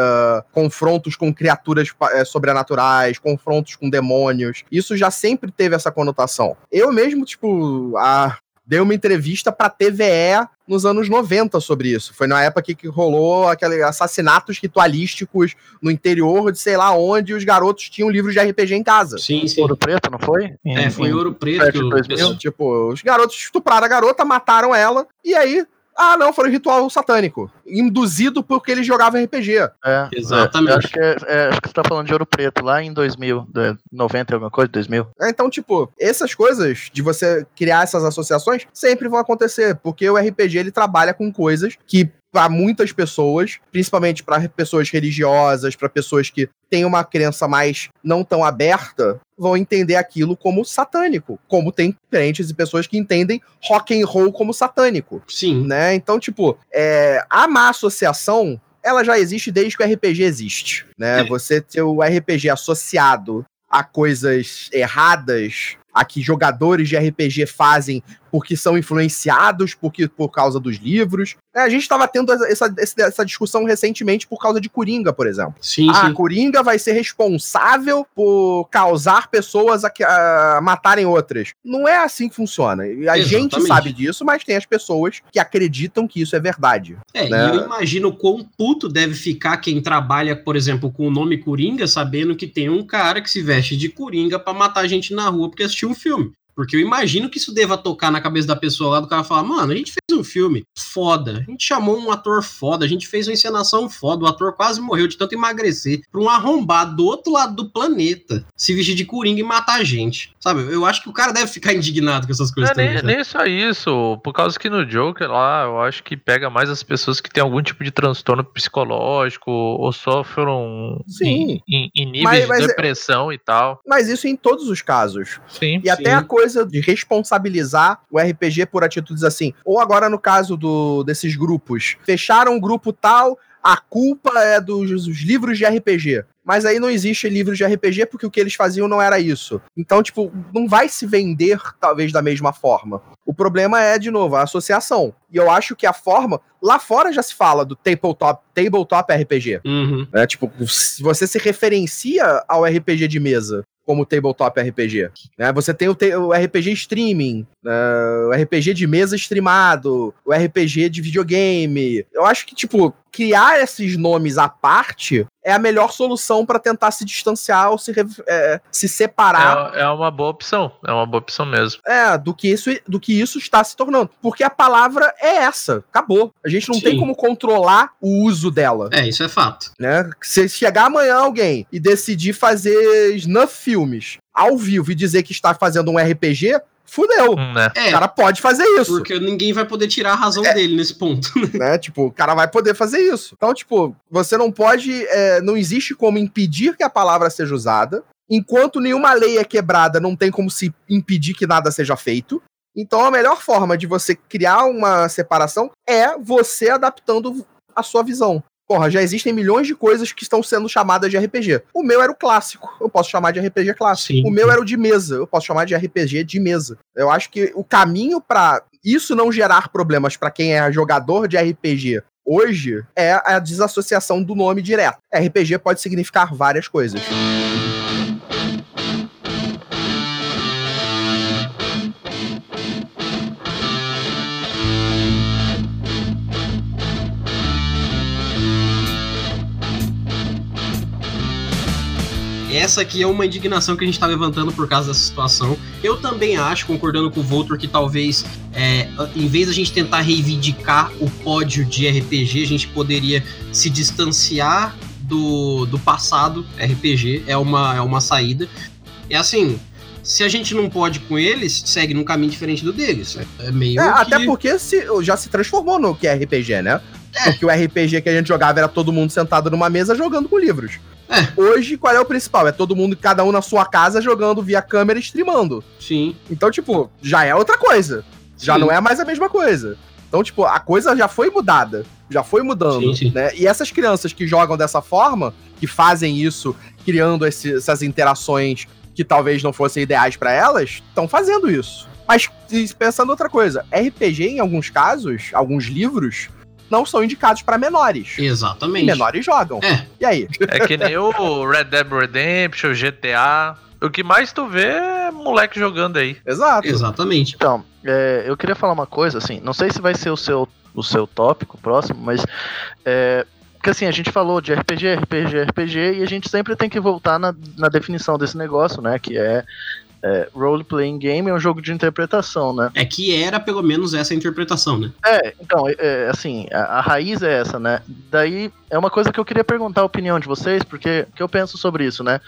confrontos com criaturas eh, sobrenaturais, confrontos com demônios. Isso já sempre teve essa conotação. Eu mesmo, tipo, a- dei uma entrevista pra TVE nos anos 90 sobre isso. Foi na época que, que rolou aqueles assassinatos ritualísticos no interior de sei lá onde os garotos tinham livros de RPG em casa. sim, sim. Ouro Preto, não foi? É, foi Ouro Preto que de o 2000. pessoal- Tipo, os garotos estupraram a garota, mataram ela, e aí. Ah, não, foi um ritual satânico. Induzido porque eles jogavam RPG. É, Exatamente. é, acho, que é, é, acho que você tá falando de Ouro Preto, lá em 2000, de- 90 alguma coisa, 2000. É, Então, tipo, essas coisas de você criar essas associações sempre vão acontecer, porque o RPG ele trabalha com coisas que para muitas pessoas, principalmente para pessoas religiosas, para pessoas que têm uma crença mais não tão aberta, vão entender aquilo como satânico, como tem crentes e pessoas que entendem rock and roll como satânico, Sim, né? Então, tipo, é, a má associação ela já existe desde que o RPG existe, né? É. Você ter o RPG associado a coisas erradas, a que jogadores de RPG fazem porque são influenciados porque, por causa dos livros. É, a gente estava tendo essa, essa, discussão recentemente por causa de Coringa, por exemplo. sim, Ah, sim. Coringa vai ser responsável por causar pessoas a, a matarem outras. Não é assim que funciona. A gente Exatamente. sabe disso, mas tem as pessoas que acreditam que isso é verdade. É, né? e eu imagino quão puto deve ficar quem trabalha, por exemplo, com o nome Coringa, sabendo que tem um cara que se veste de Coringa pra matar gente na rua porque assistiu um filme. Porque eu imagino que isso deva tocar na cabeça da pessoa lá do cara falar, mano, a gente fez um filme foda, a gente chamou um ator foda, a gente fez uma encenação foda, o ator quase morreu de tanto emagrecer pra um arrombado do outro lado do planeta se vestir de Coringa e matar a gente. Sabe? Eu acho que o cara deve ficar indignado com essas coisas é nem, também. sabe? nem só isso, por causa que no Joker lá, eu acho que pega mais as pessoas que têm algum tipo de transtorno psicológico ou sofram Sim. em, em- em níveis Mas- mas de é- depressão e tal. Mas isso em todos os casos. Sim. E até a coisa de responsabilizar o RPG por atitudes assim. Ou agora no caso do, desses grupos, fecharam um grupo tal, a culpa é dos, dos livros de RPG. Mas aí não existe livros de RPG porque o que eles faziam não era isso. Então, tipo, não vai se vender talvez da mesma forma. O problema é, de novo, a associação. E eu acho que a forma. Lá fora já se fala do tabletop, tabletop RPG. Uhum. É, tipo, se você se referencia ao RPG de mesa como tabletop RPG. Né? Você tem o, o RPG streaming, né? o RPG de mesa streamado, o RPG de videogame. Eu acho que, tipo, criar esses nomes à parte é a melhor solução para tentar se distanciar ou se, é, se separar. É, é, uma boa opção, é uma boa opção mesmo. É, do que, isso, do que isso está se tornando. Porque a palavra é essa, acabou. A gente não Sim. tem como controlar o uso dela. É, isso é fato. Né? Se chegar amanhã alguém e decidir fazer snuff filmes ao vivo e dizer que está fazendo um RPG, fudeu. Hum, né? É, o cara pode fazer isso. Porque ninguém vai poder tirar a razão é, dele nesse ponto. Né? Tipo, o cara vai poder fazer isso. Então, tipo, você não pode. É, não existe como impedir que a palavra seja usada. Enquanto nenhuma lei é quebrada, não tem como se impedir que nada seja feito. Então, a melhor forma de você criar uma separação é você adaptando a sua visão. Porra, já existem milhões de coisas que estão sendo chamadas de RPG. O meu era o clássico, eu posso chamar de RPG clássico. Sim. O meu era o de mesa, eu posso chamar de RPG de mesa. Eu acho que o caminho para isso não gerar problemas para quem é jogador de RPG hoje é a desassociação do nome direto. RPG pode significar várias coisas. Essa aqui é uma indignação que a gente está levantando por causa dessa situação. Eu também acho, concordando com o Voltor, que talvez, é, em vez da gente tentar reivindicar o pódio de RPG, a gente poderia se distanciar do, do passado RPG, é uma, é uma saída. É assim, se a gente não pode com eles, segue num caminho diferente do deles. É, meio. É, que... Até porque se, já se transformou no que é RPG, né? É. Porque o RPG que a gente jogava era todo mundo sentado numa mesa jogando com livros. É. Hoje, qual é o principal? É todo mundo, cada um na sua casa, jogando via câmera e streamando. Sim. Então, tipo, já é outra coisa. Já sim. não é mais a mesma coisa. Então, tipo, a coisa já foi mudada. Já foi mudando. Sim, sim. Né? E essas crianças que jogam dessa forma, que fazem isso, criando esse, essas interações que talvez não fossem ideais para elas, estão fazendo isso. Mas pensando outra coisa, RPG, em alguns casos, alguns livros, não são indicados para menores. Exatamente. E menores jogam. É. E aí? É que nem o Red Dead Redemption, GTA. O que mais tu vê é moleque jogando aí. Exato. Exatamente. Então, é, eu queria falar uma coisa, assim, não sei se vai ser o seu, o seu tópico próximo, mas é, porque assim, a gente falou de RPG, RPG, RPG, e a gente sempre tem que voltar na, na definição desse negócio, né? Que é é, role-playing game é um jogo de interpretação, né? É que era pelo menos essa interpretação, né? É, então, é, é, assim, a, a, raiz é essa, né? Daí é uma coisa que eu queria perguntar a opinião de vocês, porque que eu penso sobre isso, né?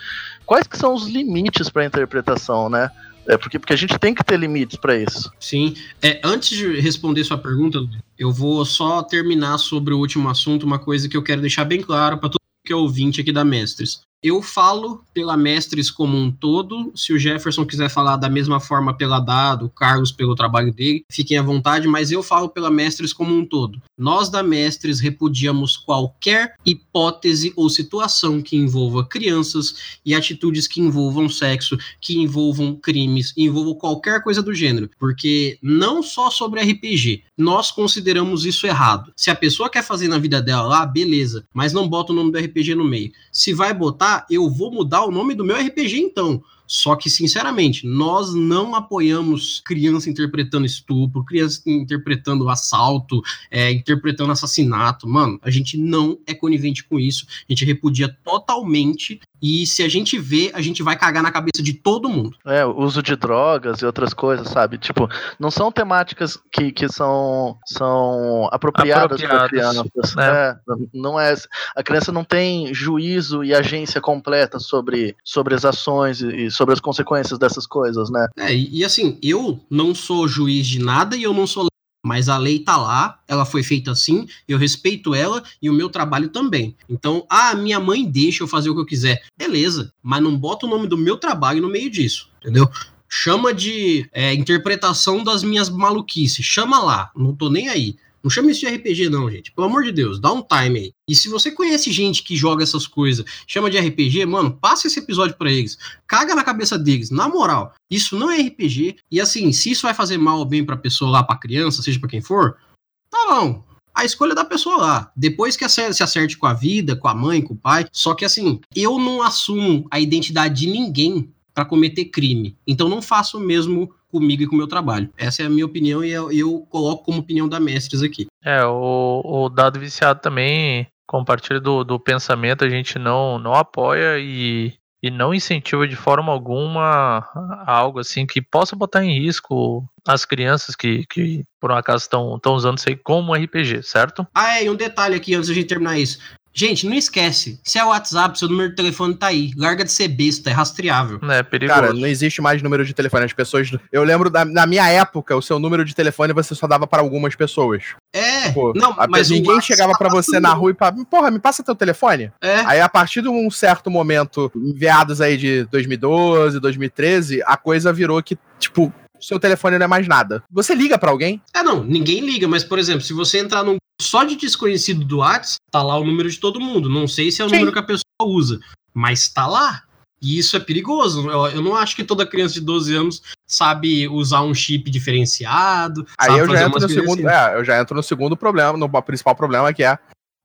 Quais que são os limites para interpretação, né? É porque, porque a gente tem que ter limites para isso. Sim. É, antes de responder sua pergunta, eu vou só terminar sobre o último assunto, uma coisa que eu quero deixar bem claro para todo que é ouvinte aqui da Mestres. Eu falo pela Mestres como um todo. Se o Jefferson quiser falar da mesma forma pela Dado, o Carlos pelo trabalho dele, fiquem à vontade, mas eu falo pela Mestres como um todo. Nós da Mestres repudiamos qualquer hipótese ou situação que envolva crianças e atitudes que envolvam sexo, que envolvam crimes, envolvam qualquer coisa do gênero, porque não só sobre RPG, nós consideramos isso errado. Se a pessoa quer fazer na vida dela lá, beleza, mas não bota o nome do RPG no meio. Se vai botar, eu vou mudar o nome do meu RPG então. Só que, sinceramente, nós não apoiamos criança interpretando estupro, criança interpretando assalto, é, interpretando assassinato. Mano, a gente não é conivente com isso. A gente repudia totalmente. E se a gente vê, a gente vai cagar na cabeça de todo mundo. É, o uso de drogas e outras coisas, sabe? Tipo, não são temáticas que, que são, são apropriadas, para crianças. Né? É, não é, a criança não tem juízo e agência completa sobre, sobre as ações e, sobre as consequências dessas coisas, né? É, e, e assim, eu não sou juiz de nada e eu não sou mas a lei tá lá, ela foi feita assim, eu respeito ela e o meu trabalho também. Então, ah, minha mãe deixa eu fazer o que eu quiser. Beleza, mas não bota o nome do meu trabalho no meio disso, entendeu? Chama de é, interpretação das minhas maluquices, chama lá, não tô nem aí. Não chama isso de RPG, não, gente. Pelo amor de Deus, dá um time aí. E se você conhece gente que joga essas coisas, chama de RPG, mano, passa esse episódio para eles. Caga na cabeça deles, na moral. Isso não é RPG. E assim, se isso vai fazer mal ou bem pra pessoa lá, pra criança, seja para quem for, tá bom. A escolha da pessoa lá. Depois que se acerte com a vida, com a mãe, com o pai. Só que assim, eu não assumo a identidade de ninguém para cometer crime. Então não faço o mesmo comigo e com o meu trabalho. Essa é a minha opinião e eu, eu coloco como opinião da Mestres aqui. É, o, o dado viciado também compartilha do, do pensamento, a gente não, não apoia e, e não incentiva de forma alguma algo assim que possa botar em risco as crianças que, que por um acaso estão usando isso aí como RPG, certo? Ah, é, e um detalhe aqui antes de a gente terminar isso. Gente, não esquece. Se é o WhatsApp, seu número de telefone tá aí. Larga de ser besta, é rastreável. É perigoso. Cara, não existe mais número de telefone. As pessoas. Eu lembro da, na minha época, o seu número de telefone você só dava para algumas pessoas. É, Pô, não, A- mas ninguém WhatsApp chegava pra tá você na rua e falava, porra, me passa teu telefone. É, Aí, a partir de um certo momento, enviados aí de 2012, 2013, a coisa virou que, tipo, seu telefone não é mais nada. Você liga pra alguém? é, não, ninguém liga, mas, por exemplo, se você entrar num só de desconhecido do WhatsApp, tá lá o número de todo mundo. Não sei se é o Sim. número que a pessoa usa, mas tá lá. E isso é perigoso. Eu, eu não acho que toda criança de 12 anos sabe usar um chip diferenciado. Aí eu já entro no segundo. assim. É, eu já entro no segundo problema, no principal problema, que é.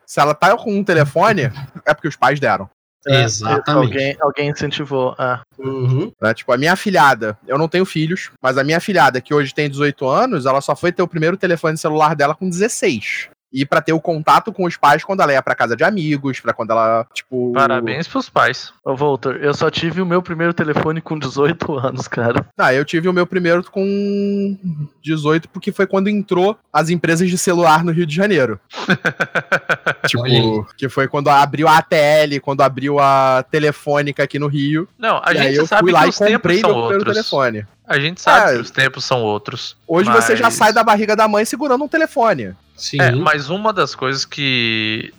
Se ela tá com um telefone, é porque os pais deram. É, Exatamente. Alguém, alguém incentivou. Ah, Uhum. né? Tipo, a minha afilhada, eu não tenho filhos, mas a minha afilhada, que hoje tem 18 anos, ela só foi ter o primeiro telefone celular dela com 16. E pra ter o contato com os pais quando ela ia pra casa de amigos, pra quando ela, tipo. Parabéns pros pais. ô Voltor, eu só tive o meu primeiro telefone com 18 anos, cara. Ah, eu tive o meu primeiro com 18, porque foi quando entrou as empresas de celular no Rio de Janeiro. tipo, que foi quando abriu a ATL, quando abriu a telefônica aqui no Rio. Não, a e aí gente eu sabe fui que lá e os tempos comprei meu primeiro telefone. A gente sabe É. que os tempos são outros. Hoje você já Mas- sai da barriga da mãe segurando um telefone. Sim. É, mas uma das coisas que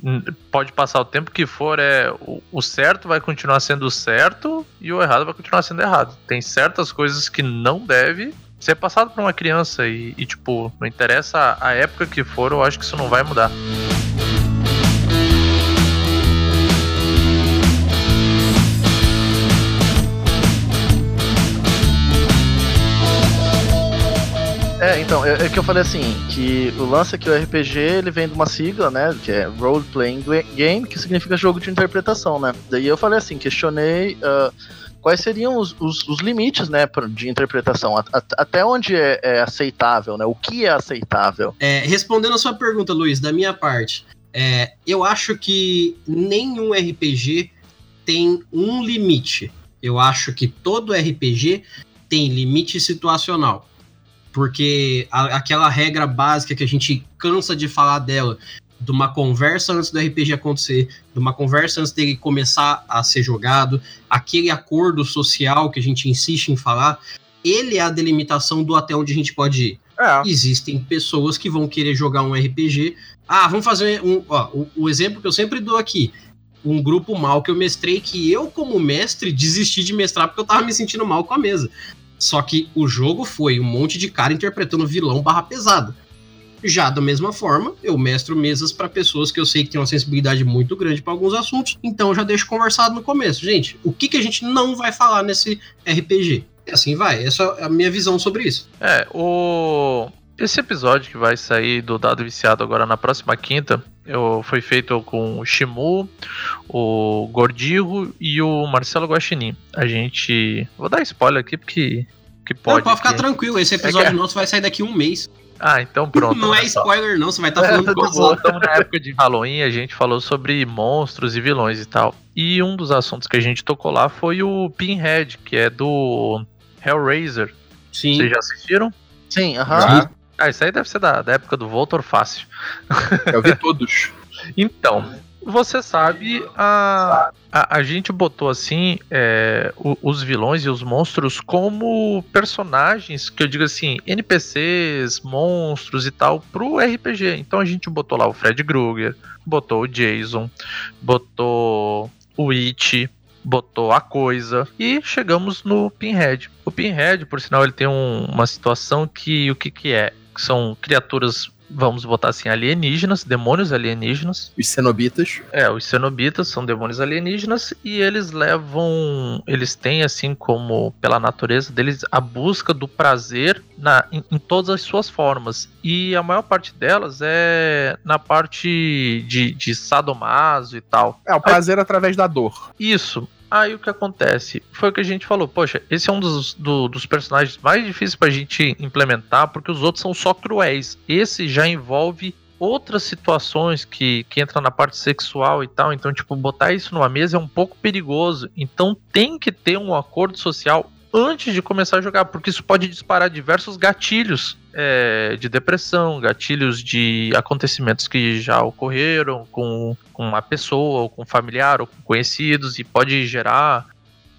pode passar o tempo que for é o, o certo vai continuar sendo certo e o errado vai continuar sendo errado. Tem certas coisas que não deve ser passado para uma criança e, e, tipo, não interessa a época que for, eu acho que isso não vai mudar. É, então, é, é que eu falei assim, que o lance é que o RPG ele vem de uma sigla, né, que é Role Playing Game, que significa jogo de interpretação, né. Daí eu falei assim, questionei ah, quais seriam os, os- os limites, né, de interpretação, até onde é, é aceitável, né, o que é aceitável. É, respondendo a sua pergunta, Luiz, da minha parte, é, eu acho que nenhum RPG tem um limite. Eu acho que todo RPG tem limite situacional. Porque a- aquela regra básica que a gente cansa de falar dela, de uma conversa antes do RPG acontecer, de uma conversa antes dele começar a ser jogado, aquele acordo social que a gente insiste em falar, ele é a delimitação do até onde a gente pode ir É. existem pessoas que vão querer jogar um RPG. Ah, vamos fazer um. Ó, o, o exemplo que eu sempre dou aqui. Um grupo mal que eu mestrei, que eu, como mestre, desisti de mestrar porque eu tava me sentindo mal com a mesa. Só que o jogo foi um monte de cara interpretando vilão barra pesada. Já da mesma forma, eu mestro mesas para pessoas que eu sei que têm uma sensibilidade muito grande para alguns assuntos, então já deixo conversado no começo. Gente, o que, que a gente não vai falar nesse RPG? E assim vai, essa é a minha visão sobre isso. É, o. Esse episódio que vai sair do Dado Viciado agora na próxima quinta eu, foi feito com o Shimu, o Gordirro e o Marcelo Guaxinim. A gente. Vou dar spoiler aqui porque. Que pode. não, pode ficar aqui. tranquilo, esse episódio É que- nosso vai sair daqui um mês. Ah, então pronto. não é spoiler, não, você vai estar É, falando tá com. Estamos na época de Halloween, a gente falou sobre monstros e vilões e tal. E um dos assuntos que a gente tocou lá foi o Pinhead, que é do Hellraiser. Sim. Vocês já assistiram? Sim, aham. Já. Ah, isso aí deve ser da, da época do Voltor Fácil. Eu vi todos. Então, você sabe, a, a, a gente botou assim é, o- os vilões e os monstros como personagens, que eu digo assim, NPCs, monstros e tal, pro RPG. Então a gente botou lá o Fred Krueger, botou o Jason, botou o It, botou a coisa e chegamos no Pinhead. O Pinhead, por sinal, ele tem um- uma situação que o que, que é? São criaturas, vamos botar assim, alienígenas, demônios alienígenas. Os cenobitas. É, os cenobitas são demônios alienígenas e eles levam. Eles têm, assim como pela natureza deles, a busca do prazer na, em, em todas as suas formas. E a maior parte delas é na parte de, de sadomaso e tal. É, o prazer através da dor. Isso. Aí o que acontece? Foi o que a gente falou, poxa, esse é um dos, do, dos personagens mais difíceis pra gente implementar, porque os outros são só cruéis. Esse já envolve outras situações que, que entram na parte sexual e tal. Então, tipo, botar isso numa mesa é um pouco perigoso. Então tem que ter um acordo social antes de começar a jogar, porque isso pode disparar diversos gatilhos é, de depressão, gatilhos de acontecimentos que já ocorreram com, com uma pessoa, ou com um familiar, ou com conhecidos, e pode gerar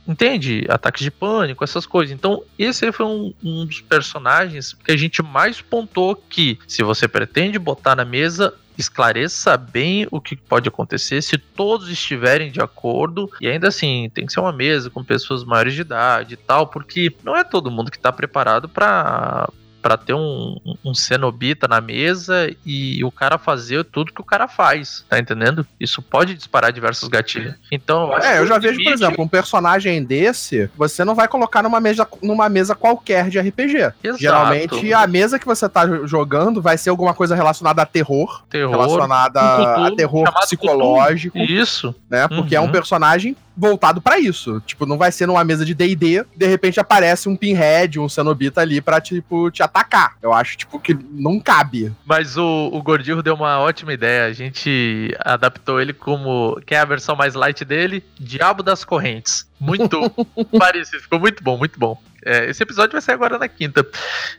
entende? Ataques de pânico, essas coisas. Então, esse foi um, um, dos personagens que a gente mais pontou que, se você pretende botar na mesa, esclareça bem o que pode acontecer se todos estiverem de acordo e ainda assim tem que ser uma mesa com pessoas maiores de idade e tal, porque não é todo mundo que está preparado para para ter um, um cenobita na mesa e o cara fazer tudo que o cara faz, tá entendendo? Isso pode disparar diversos gatilhos. Então, eu É, eu já vejo, por exemplo, um personagem desse, você não vai colocar numa mesa, numa mesa qualquer de RPG. Exato. Geralmente, a mesa que você tá jogando vai ser alguma coisa relacionada a terror, terror relacionada um a terror psicológico. Isso. Né? Porque uhum. é um uhum. personagem voltado para isso. Tipo, não vai ser numa mesa de D&D, de repente aparece um pinhead, um cenobita ali para tipo, te atacar. Eu acho, tipo, que não cabe. Mas o, o Gordilro deu uma ótima ideia. A gente adaptou ele como, que é a versão mais light dele, Diabo das Correntes. Muito parecido, ficou muito bom, muito bom. É, esse episódio vai sair agora na quinta.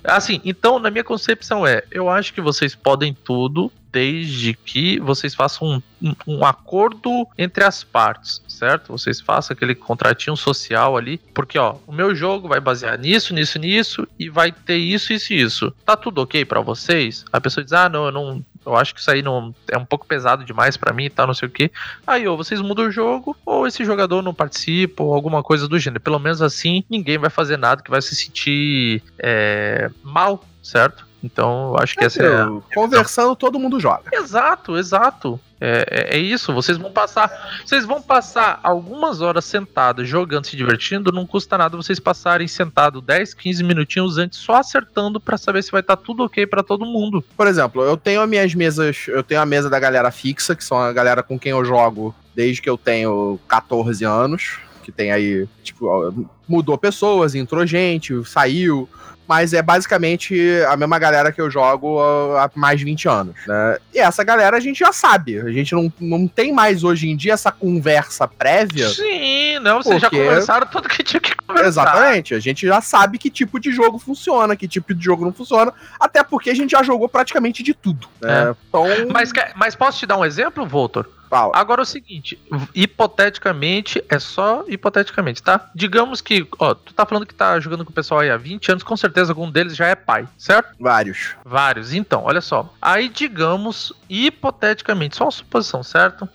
Assim, então, na minha concepção é, eu acho que vocês podem tudo, desde que vocês façam um, um, acordo entre as partes, certo? Vocês façam aquele contratinho social ali, porque ó, o meu jogo vai basear nisso, nisso, nisso e vai ter isso, isso isso. Tá tudo ok para vocês? A pessoa diz: "Ah, não, eu não eu acho que isso aí não é um pouco pesado demais para mim e tal, não sei o que. Aí ou vocês mudam o jogo, ou esse jogador não participa, ou alguma coisa do gênero. Pelo menos assim, ninguém vai fazer nada que vai se sentir é, mal, certo? Então, eu acho que é, essa é. A... Conversando, todo mundo joga. Exato, exato. É, é, é, isso, vocês vão passar. Vocês vão passar algumas horas sentados, jogando, se divertindo. Não custa nada vocês passarem sentado 10, 15 minutinhos antes, só acertando para saber se vai estar tá tudo ok para todo mundo. Por exemplo, eu tenho as minhas mesas. Eu tenho a mesa da galera fixa, que são a galera com quem eu jogo desde que eu tenho 14 anos. Que tem aí, tipo, mudou pessoas, entrou gente, saiu mas é basicamente a mesma galera que eu jogo há mais de 20 anos, né? E essa galera a gente já sabe, a gente não, não tem mais hoje em dia essa conversa prévia. Sim, não, vocês porque... já conversaram tudo que tinha que conversar. Exatamente, a gente já sabe que tipo de jogo funciona, que tipo de jogo não funciona, até porque a gente já jogou praticamente de tudo, né? É. Então... Mas, mas posso te dar um exemplo, Voltor? Fala. Agora é o seguinte, hipoteticamente, é só hipoteticamente, tá? Digamos que, ó, tu tá falando que tá jogando com o pessoal aí há 20 anos, com certeza algum deles já é pai, certo? Vários. Vários. Então, olha só. Aí, digamos, hipoteticamente, só uma suposição, certo?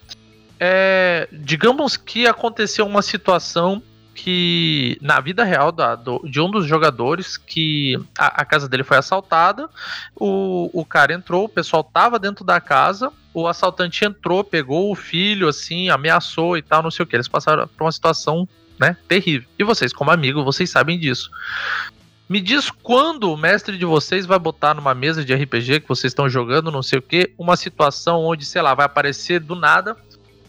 É, digamos que aconteceu uma situação que na vida real da, do, de um dos jogadores que a, a, casa dele foi assaltada, o, o cara entrou, o pessoal tava dentro da casa, o assaltante entrou, pegou o filho, assim, ameaçou e tal, não sei o que. Eles passaram por uma situação, né, terrível. E vocês, como amigo, vocês sabem disso. Me diz quando o mestre de vocês vai botar numa mesa de RPG que vocês estão jogando, não sei o que, uma situação onde, sei lá, vai aparecer do nada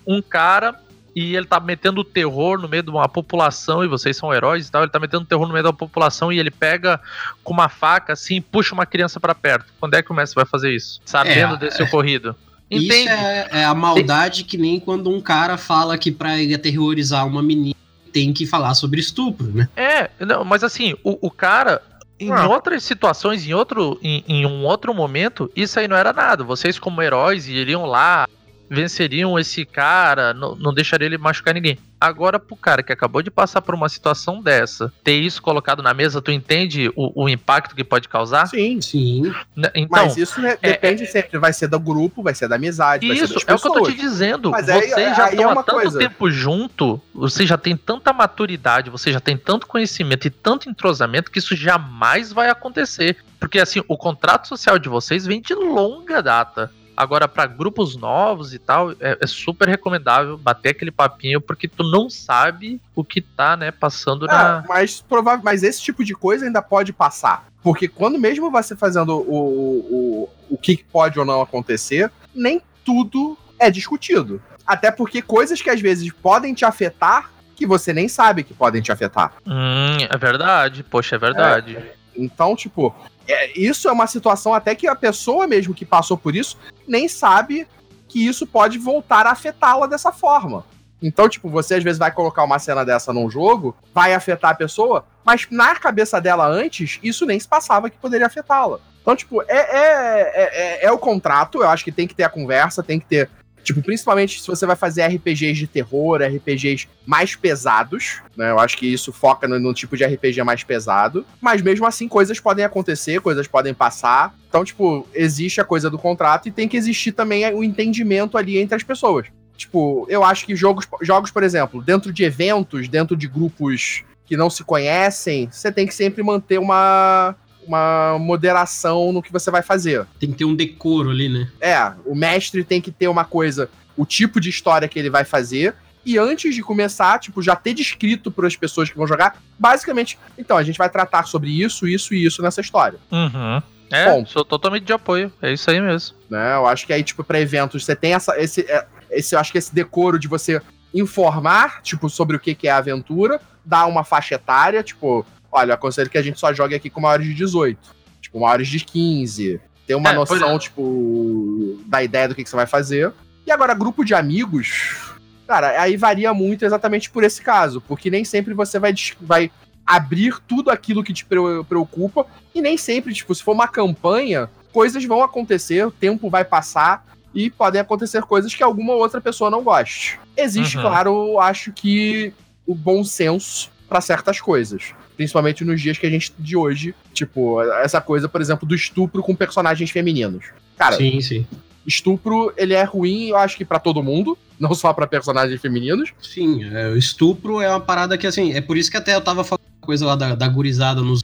um cara e ele tá metendo terror no meio de uma população, e vocês são heróis e tal, ele tá metendo terror no meio da população e ele pega com uma faca assim, puxa uma criança para perto. Quando é que o mestre vai fazer isso? Sabendo é, desse é, ocorrido. Entende? Isso é, é, a maldade que nem quando um cara fala que pra ele aterrorizar uma menina tem que falar sobre estupro, né? É, não, mas assim, o, o cara, em ah. outras situações, em outro, em, em, um outro momento, isso aí não era nada. Vocês, como heróis, iriam lá, venceriam esse cara, não, não deixariam ele machucar ninguém. Agora, pro cara que acabou de passar por uma situação dessa, ter isso colocado na mesa, tu entende o, o impacto que pode causar? Sim, sim. Então, Mas isso né, é, depende é, sempre. Vai ser do grupo, vai ser da amizade, isso, vai ser é o que eu tô te dizendo. Mas vocês aí, já estão é há tanto coisa. tempo junto, você já tem tanta maturidade, você já tem tanto conhecimento e tanto entrosamento que isso jamais vai acontecer. Porque assim, o contrato social de vocês vem de longa data. Agora, para grupos novos e tal, é, é, super recomendável bater aquele papinho, porque tu não sabe o que tá, né, passando é, na. Mas, provável, mas esse tipo de coisa ainda pode passar. Porque quando mesmo você fazendo o, o, o que pode ou não acontecer, nem tudo é discutido. Até porque coisas que às vezes podem te afetar que você nem sabe que podem te afetar. Hum, é verdade. Poxa, é verdade. Então, tipo, é, isso é uma situação até que a pessoa mesmo que passou por isso nem sabe que isso pode voltar a afetá-la dessa forma. Então, tipo, você às vezes vai colocar uma cena dessa num jogo, vai afetar a pessoa, mas na cabeça dela antes, isso nem se passava que poderia afetá-la. Então, tipo, é, é, é, é, o contrato, eu acho que tem que ter a conversa, tem que ter. Tipo, principalmente se você vai fazer RPGs de terror, RPGs mais pesados, né? Eu acho que isso foca no, no, tipo de RPG mais pesado. Mas mesmo assim, coisas podem acontecer, coisas podem passar. Então, tipo, existe a coisa do contrato e tem que existir também o entendimento ali entre as pessoas. Tipo, eu acho que jogos, jogos, por exemplo, dentro de eventos, dentro de grupos que não se conhecem, você tem que sempre manter uma, uma moderação no que você vai fazer. Tem que ter um decoro ali, né? É, o mestre tem que ter uma coisa, o tipo de história que ele vai fazer. E antes de começar, tipo, já ter descrito para as pessoas que vão jogar, basicamente, então, a gente vai tratar sobre isso, isso e isso nessa história. Uhum. É, Bom, sou totalmente de apoio. É isso aí mesmo. Né, eu acho que aí, tipo, para eventos, você tem essa, esse, é, esse, eu acho que esse decoro de você informar, tipo, sobre o que, que é a aventura, dar uma faixa etária, tipo, olha, eu aconselho que a gente só jogue aqui com maiores de 18, tipo, maiores de 15, ter uma é, noção, é. tipo, da ideia do que, que você vai fazer. E agora, grupo de amigos, cara, aí varia muito exatamente por esse caso, porque nem sempre você vai, vai abrir tudo aquilo que te preocupa, e nem sempre, tipo, se for uma campanha, coisas vão acontecer, o tempo vai passar, e podem acontecer coisas que alguma outra pessoa não goste. Existe, uhum. claro, acho que o bom senso para certas coisas. Principalmente nos dias que a gente de hoje, tipo, essa coisa, por exemplo, do estupro com personagens femininos. Cara, sim, sim. Estupro, ele é ruim, eu acho que para todo mundo, não só para personagens femininos. Sim, é, o estupro é uma parada que, assim, é por isso que até eu tava falando coisa lá da, da gurizada nos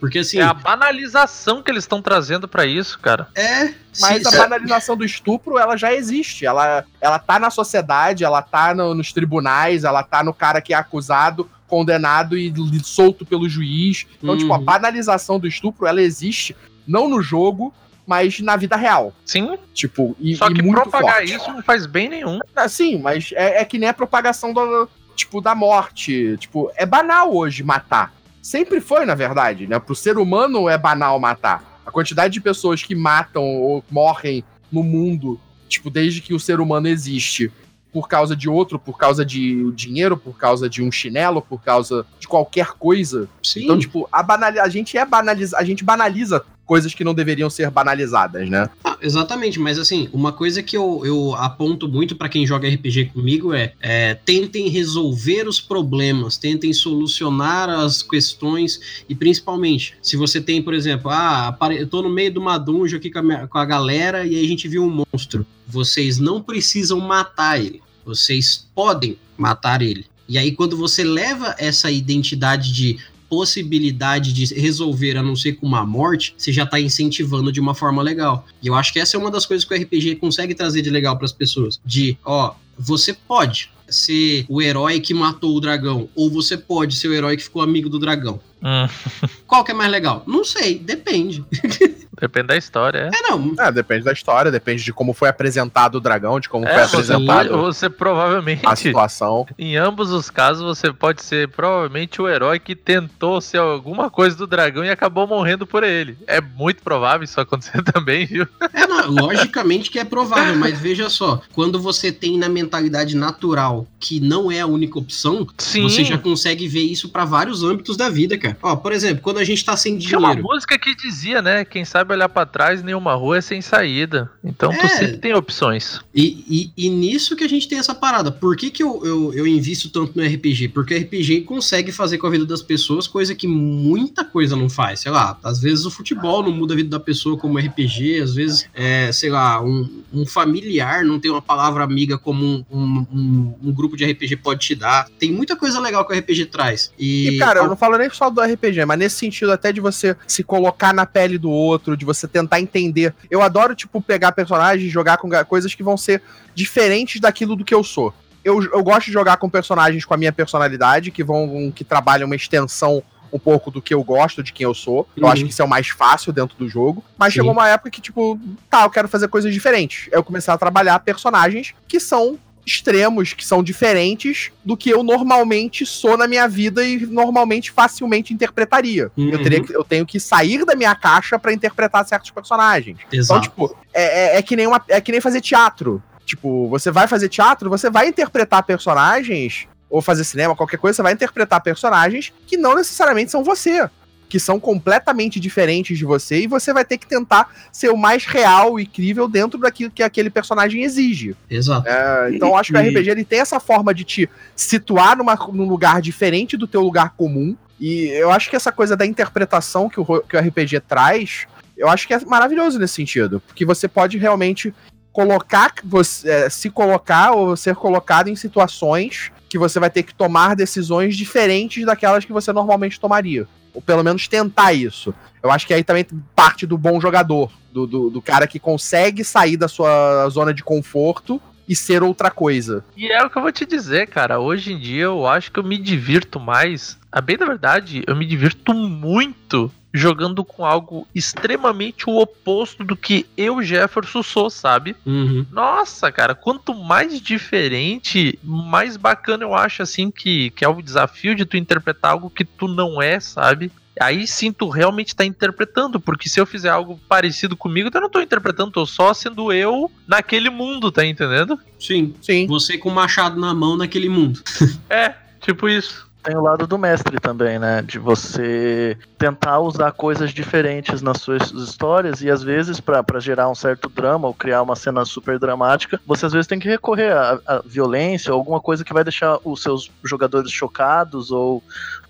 porque assim. É a banalização que eles estão trazendo para isso, cara. É. Mas a banalização do estupro, ela já existe. Ela, ela tá na sociedade, ela tá no, nos tribunais, ela tá no cara que é acusado, condenado e solto pelo juiz. Então, uhum. tipo, a uhum. banalização do estupro, ela existe não no jogo, mas na vida real. Sim. Tipo, e, Só que e propagar forte. isso não faz bem nenhum. Ah, sim, mas é, é que nem a propagação do, tipo, da morte. Tipo, é banal hoje matar. Sempre foi, na verdade, né? Pro ser humano é banal matar. A quantidade de pessoas que matam ou morrem no mundo, tipo, desde que o ser humano existe, por causa de outro, por causa de dinheiro, por causa de um chinelo, por causa de qualquer coisa. Sim. Então, tipo, a, banal... a gente é banaliza, a gente banaliza coisas que não deveriam ser banalizadas, né? Ah, exatamente, mas assim, uma coisa que eu, eu aponto muito para quem joga RPG comigo é, é, tentem resolver os problemas, tentem solucionar as questões e principalmente, se você tem, por exemplo, ah, eu tô no meio de uma dungeon aqui com a, minha, com a galera e aí a gente viu um monstro. Vocês não precisam matar ele, vocês podem matar ele. E aí, quando você leva essa identidade de possibilidade de resolver a não ser com uma morte, você já está incentivando de uma forma legal. E eu acho que essa é uma das coisas que o RPG consegue trazer de legal para as pessoas. De, ó, você pode ser o herói que matou o dragão, ou você pode ser o herói que ficou amigo do dragão. Hum. Qual que é mais legal? Não sei, depende. Depende da história, é. É, não. É, depende da história, depende de como foi apresentado o dragão, de como é, foi apresentado. Você, você provavelmente. A situação. Em ambos os casos, você pode ser provavelmente o herói que tentou ser alguma coisa do dragão e acabou morrendo por ele. É muito provável isso acontecer também, viu? É, não, logicamente que é provável, mas veja só, quando você tem na mentalidade natural que não é a única opção, Sim. você já consegue ver isso para vários âmbitos da vida, cara. Ó, por exemplo, quando a gente tá sem dinheiro. Tinha uma música que dizia, né? Quem sabe olhar para trás, nenhuma rua é sem saída. Então é. tu sempre tem opções. E, e, e, nisso que a gente tem essa parada. Por que, que eu, eu, eu invisto tanto no RPG? Porque o RPG consegue fazer com a vida das pessoas coisa que muita coisa não faz. Sei lá, às vezes o futebol não muda a vida da pessoa como RPG, às vezes, é, sei lá, um, um familiar não tem uma palavra amiga como um, um, um, um grupo de RPG pode te dar. Tem muita coisa legal que o RPG traz. E, e cara, eu não falo nem só do RPG, mas nesse sentido até de você se colocar na pele do outro, de você tentar entender. Eu adoro, tipo, pegar personagens e jogar com coisas que vão ser diferentes daquilo do que eu sou. Eu, eu gosto de jogar com personagens com a minha personalidade, que vão. que trabalham uma extensão um pouco do que eu gosto, de quem eu sou. Eu uhum. acho que isso é o mais fácil dentro do jogo. Mas Sim. chegou uma época que, tipo, tá, eu quero fazer coisas diferentes. Eu comecei a trabalhar personagens que são extremos que são diferentes do que eu normalmente sou na minha vida e normalmente facilmente interpretaria. Uhum. Eu, teria que- eu tenho que sair da minha caixa pra interpretar certos personagens. Exato. Então, tipo, é, é- é que nem uma, é que nem fazer teatro. Tipo, você vai fazer teatro, você vai interpretar personagens, ou fazer cinema, qualquer coisa, você vai interpretar personagens que não necessariamente são você. Que são completamente diferentes de você, e você vai ter que tentar ser o mais real e crível dentro daquilo que aquele personagem exige. Exato. É, então eu acho que o E- RPG ele tem essa forma de te situar numa, num lugar diferente do teu lugar comum. E eu acho que essa coisa da interpretação que o, que o RPG traz, eu acho que é maravilhoso nesse sentido. Porque você pode realmente colocar, você, é, se colocar ou ser colocado em situações que você vai ter que tomar decisões diferentes daquelas que você normalmente tomaria. Ou pelo menos tentar isso. Eu acho que aí também parte do bom jogador, do, do, do cara que consegue sair da sua zona de conforto e ser outra coisa. E é o que eu vou te dizer, cara. Hoje em dia eu acho que eu me divirto mais. A bem da verdade, eu me divirto muito jogando com algo extremamente o oposto do que eu, Jefferson, sou, sabe? Uhum. Nossa, cara, quanto mais diferente, mais bacana eu acho, assim, que, que é o desafio de tu interpretar algo que tu não é, sabe? Aí sim tu realmente tá interpretando, porque se eu fizer algo parecido comigo, eu não tô interpretando, tô só sendo eu naquele mundo, tá entendendo? Sim. Sim. Você com o machado na mão naquele mundo. É, tipo isso. Tem o lado do mestre também, né? De você tentar usar coisas diferentes nas suas histórias e às vezes pra gerar um certo drama ou criar uma cena super dramática, você às vezes tem que recorrer à, à violência alguma coisa que vai deixar os seus jogadores chocados ou,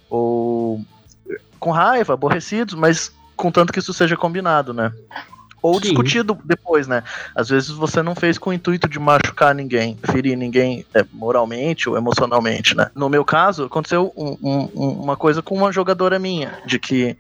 ou com raiva, aborrecidos, mas contanto que isso seja combinado, né? Ou Sim. discutido depois, né? Às vezes você não fez com o intuito de machucar ninguém, ferir ninguém é, moralmente ou emocionalmente, né? No meu caso, aconteceu um- um- um- uma coisa com uma jogadora minha, de que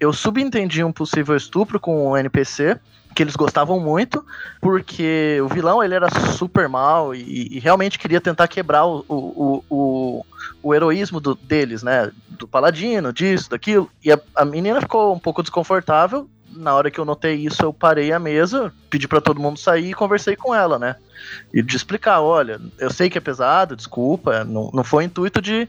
eu subentendi um possível estupro com um NPC que eles gostavam muito, porque o vilão ele era super mal e, e realmente queria tentar quebrar o, o, o, o, o heroísmo do- deles, né? Do paladino, disso, daquilo. E a, a menina ficou um pouco desconfortável. Na hora que eu notei isso, eu parei a mesa, pedi pra todo mundo sair e conversei com ela, né? E de explicar, olha, eu sei que é pesado, desculpa, não, não foi intuito de,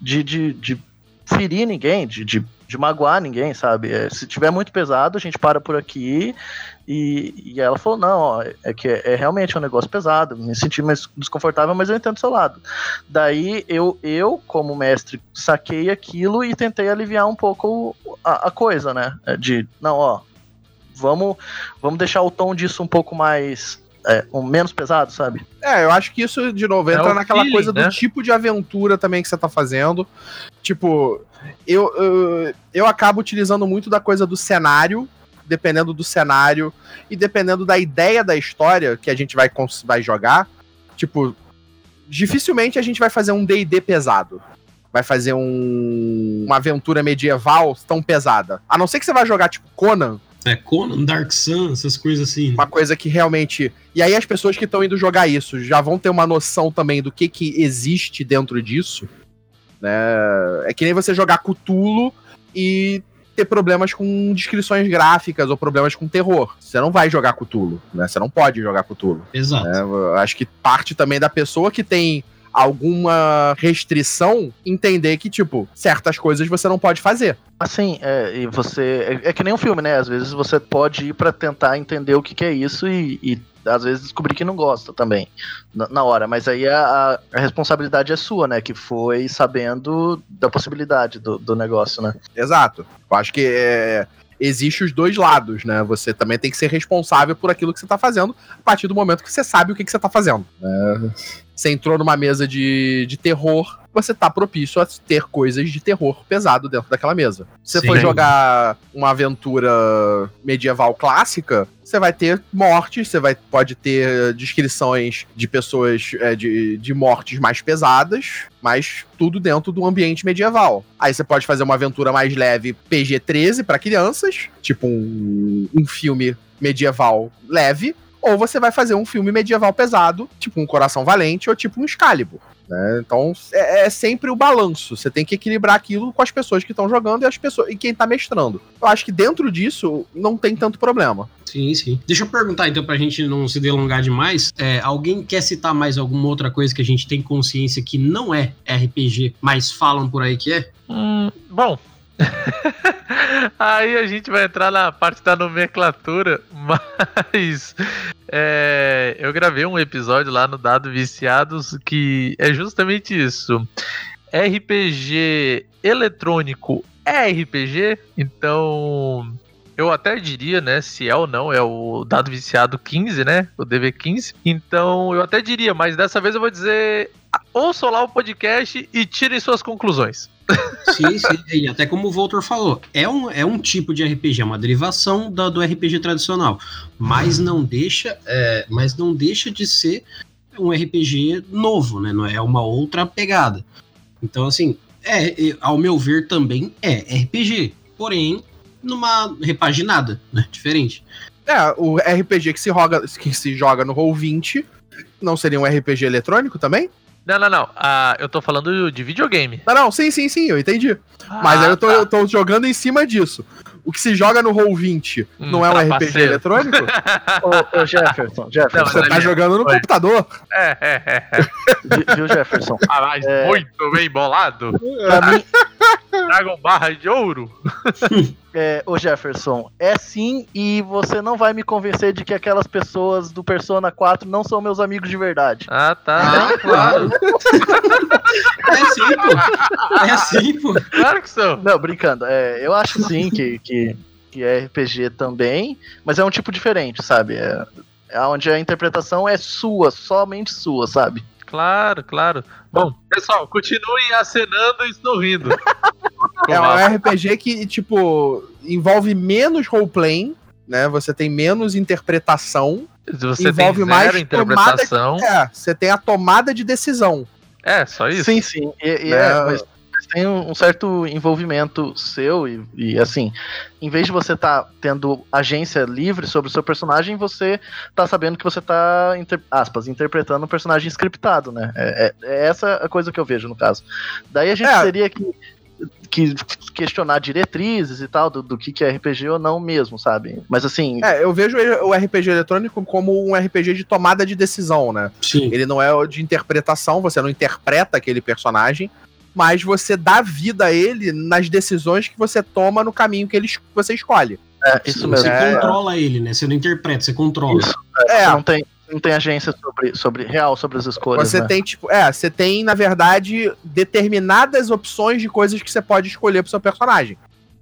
de, de, de ferir ninguém, de, de, de magoar ninguém, sabe? É, se tiver muito pesado, a gente para por aqui. E, e ela falou: não, ó, é que é, é realmente um negócio pesado, me senti mais desconfortável, mas eu entendo o seu lado. Daí eu, eu como mestre, saquei aquilo e tentei aliviar um pouco a, a coisa, né? É De, não, ó, vamos, vamos deixar o tom disso um pouco mais. É, um menos pesado, sabe? É, eu acho que isso, de novo, É entra o naquela feeling, coisa né? do tipo de aventura também que você tá fazendo. Tipo, eu, eu, eu acabo utilizando muito da coisa do cenário, dependendo do cenário e dependendo da ideia da história que a gente vai, vai jogar. Tipo, dificilmente a gente vai fazer um D&D pesado. Vai fazer um, uma aventura medieval tão pesada. A não ser que você vai jogar, tipo, Conan, É Conan, Dark Sun, essas coisas assim. uma coisa que realmente. E aí as pessoas que estão indo jogar isso já vão ter uma noção também do que, que existe dentro disso. Né? É que nem você jogar Cthulhu e ter problemas com descrições gráficas ou problemas com terror. Você não vai jogar Cthulhu, né? Você não pode jogar Cthulhu. Exato. né? Acho que parte também da pessoa que tem alguma restrição entender que, tipo, certas coisas você não pode fazer. Assim, é, e você. É, é que nem um filme, né? Às vezes você pode ir pra tentar entender o que, que é isso e, e às vezes descobrir que não gosta também na, hora. Mas aí a, a responsabilidade é sua, né? Que foi sabendo da possibilidade do, do negócio, né? Exato. Eu acho que é, existe os dois lados, né? Você também tem que ser responsável por aquilo que você tá fazendo a partir do momento que você sabe o que, que você tá fazendo. né? Você entrou numa mesa de, de terror, você tá propício a ter coisas de terror pesado dentro daquela mesa. Se você Sim. for jogar uma aventura medieval clássica, você vai ter mortes, você vai, pode ter descrições de pessoas é, de, de mortes mais pesadas, mas tudo dentro do ambiente medieval. Aí você pode fazer uma aventura mais leve PG-13 para crianças, tipo um, um filme medieval leve, ou você vai fazer um filme medieval pesado, tipo um Coração Valente ou tipo um Excalibur. Né? Então é, é, sempre o balanço. Você tem que equilibrar aquilo com as pessoas que estão jogando e as pessoas e quem tá mestrando. Eu acho que dentro disso não tem tanto problema. Sim, sim. Deixa eu perguntar então pra gente não se delongar demais. É, alguém quer citar mais alguma outra coisa que a gente tem consciência que não é RPG, mas falam por aí que é? Hum, bom, Aí a gente vai entrar na parte da nomenclatura, mas é, eu gravei um episódio lá no Dado Viciados que é justamente isso. RPG eletrônico é RPG, então eu até diria, né, se é ou não, é o dado viciado 15, né, o DV15. Então eu até diria, mas dessa vez eu vou dizer, ouçam lá o podcast e tirem suas conclusões. Sim, sim, e até como o Voltor falou, é um, é um tipo de RPG, é uma derivação da, do RPG tradicional, mas não deixa, é, mas não deixa de ser um RPG novo, né? Não é uma outra pegada. Então, assim, é, ao meu ver também é RPG, porém numa repaginada, né? Diferente. É, o RPG que se, roga, que se joga no Roll20 não seria um RPG eletrônico também? Não, não, não. Ah, eu tô falando de videogame. Não, não, sim, sim, sim, eu entendi. Ah, Mas aí eu tô, tá. eu tô jogando em cima disso. O que se joga no Roll20 hum, não é um RPG eletrônico? ô, ô, Jefferson, Jefferson. Não, você tá jogando no Oi. computador. É, é, é. é. Viu, Jefferson? Ah, mas é... muito bem bolado. Pra mim... Dragon Barra de Ouro. É, ô Jefferson, é sim, e você não vai me convencer de que aquelas pessoas do Persona 4 não são meus amigos de verdade. Ah, tá. Ah, claro. é sim, pô. É sim, pô. Claro que são. Não, brincando. É, eu acho sim que, que, que é RPG também, mas é um tipo diferente, sabe? É, é onde a interpretação é sua, somente sua, sabe? Claro, claro. Bom, pessoal, continuem acenando e sorrindo. é um RPG que, tipo, envolve menos roleplaying, né? Você tem menos interpretação. Você envolve mais interpretação. Tomada, é, você tem a tomada de decisão. É, só isso. Sim, sim. E, e é, é mas tem um certo envolvimento seu e, e assim, em vez de você estar tá tendo agência livre sobre o seu personagem, você tá sabendo que você tá, inter, aspas, interpretando um personagem scriptado, né? É, é, é, essa a coisa que eu vejo no caso. Daí a gente é. teria que que questionar diretrizes e tal, do, do que, que é RPG ou não mesmo, sabe? Mas assim. É, eu vejo o RPG eletrônico como um RPG de tomada de decisão, né? Sim. Ele não é de interpretação, você não interpreta aquele personagem, mas você dá vida a ele nas decisões que você toma no caminho que ele, você escolhe. É, isso mesmo. Você é, controla ele, né? Você não interpreta, você controla. Isso, é, não tem, não tem agência sobre, sobre real sobre as escolhas. Você né? tem, tipo, é, você tem, na verdade, determinadas opções de coisas que você pode escolher pro seu personagem.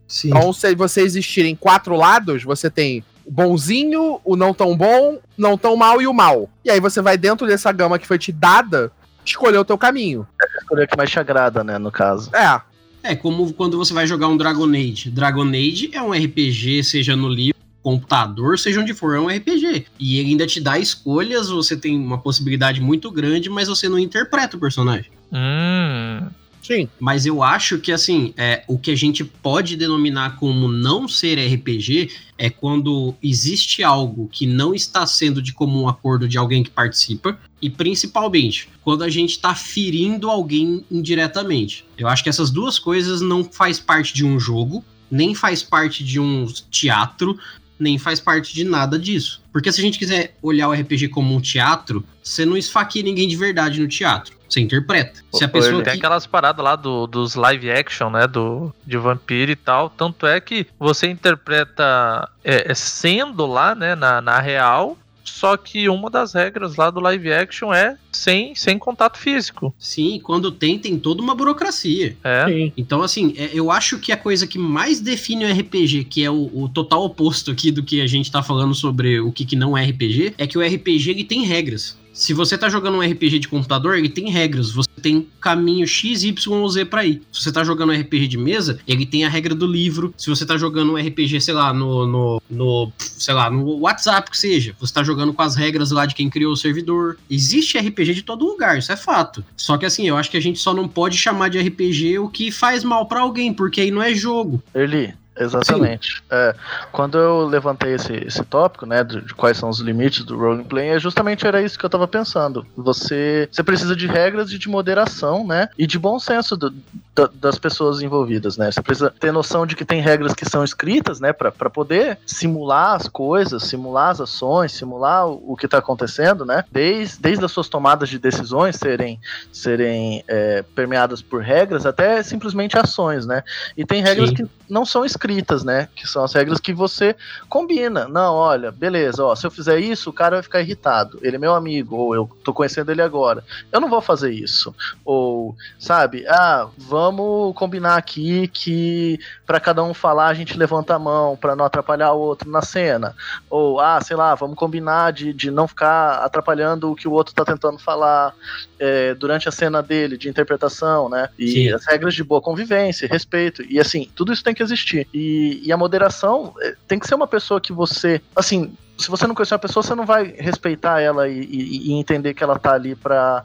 Sim. Então, se você existir em quatro lados, você tem o bonzinho, o não tão bom, não tão mal e o mal. E aí você vai dentro dessa gama que foi te dada escolher o teu caminho. É escolher o que mais te agrada, né, no caso. É. É como quando você vai jogar um Dragon Age. Dragon Age é um RPG, seja no livro, computador, seja onde for, é um RPG. E ele ainda te dá escolhas, você tem uma possibilidade muito grande, mas você não interpreta o personagem. Hum. Sim. Mas eu acho que, assim, é, o que a gente pode denominar como não ser RPG é quando existe algo que não está sendo de comum acordo de alguém que participa, e principalmente quando a gente está ferindo alguém indiretamente. Eu acho que essas duas coisas não faz parte de um jogo, nem faz parte de um teatro, nem faz parte de nada disso. Porque se a gente quiser olhar o RPG como um teatro, você não esfaqueia ninguém de verdade no teatro. Você interpreta. Se a pessoa Tem que... aquelas paradas lá do, dos live action, né? Do, de vampiro e tal. Tanto é que você interpreta é, é sendo lá, né? Na, na real, só que uma das regras lá do live action é sem, sem contato físico. Sim, quando tem, tem toda uma burocracia. É. Sim. Então, assim, é, eu acho que a coisa que mais define o RPG, que é o, o, total oposto aqui do que a gente tá falando sobre o que, que não é RPG, é que o RPG ele tem regras. Se você tá jogando um RPG de computador, ele tem regras. Você tem caminho X, Y ou Z pra ir. Se você tá jogando um RPG de mesa, ele tem a regra do livro. Se você tá jogando um RPG, sei lá, no, no, no sei lá, no WhatsApp que seja, você tá jogando com as regras lá de quem criou o servidor. Existe RPG de todo lugar, isso é fato. Só que assim, eu acho que a gente só não pode chamar de RPG o que faz mal para alguém, porque aí não é jogo. Eli, Exatamente. É, quando eu levantei esse, esse tópico, né, de, de, quais são os limites do roleplay, é justamente era isso que eu tava pensando. Você, você precisa de regras e de moderação, né, e de bom senso do, da, das pessoas envolvidas, né. Você precisa ter noção de que tem regras que são escritas, né, para poder simular as coisas, simular as ações, simular o, o que tá acontecendo, né, desde, desde as suas tomadas de decisões serem, serem é, permeadas por regras até simplesmente ações, né. E tem regras Sim. que não são escritas, né? Que são as regras que você combina. Não, olha, beleza, ó, se eu fizer isso, o cara vai ficar irritado. Ele é meu amigo, ou eu tô conhecendo ele agora. Eu não vou fazer isso. Ou, sabe, ah, vamos combinar aqui que para cada um falar a gente levanta a mão para não atrapalhar o outro na cena. Ou, ah, sei lá, vamos combinar de, de não ficar atrapalhando o que o outro tá tentando falar é, durante a cena dele, de interpretação, né? E Sim. as regras de boa convivência, respeito. E assim, tudo isso tem que existir. E, e a moderação é, tem que ser uma pessoa que você, assim, se você não conhecer uma pessoa, você não vai respeitar ela e, e, e entender que ela tá ali para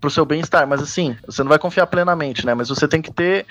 pro seu bem-estar. Mas assim, você não vai confiar plenamente, né? Mas você tem que ter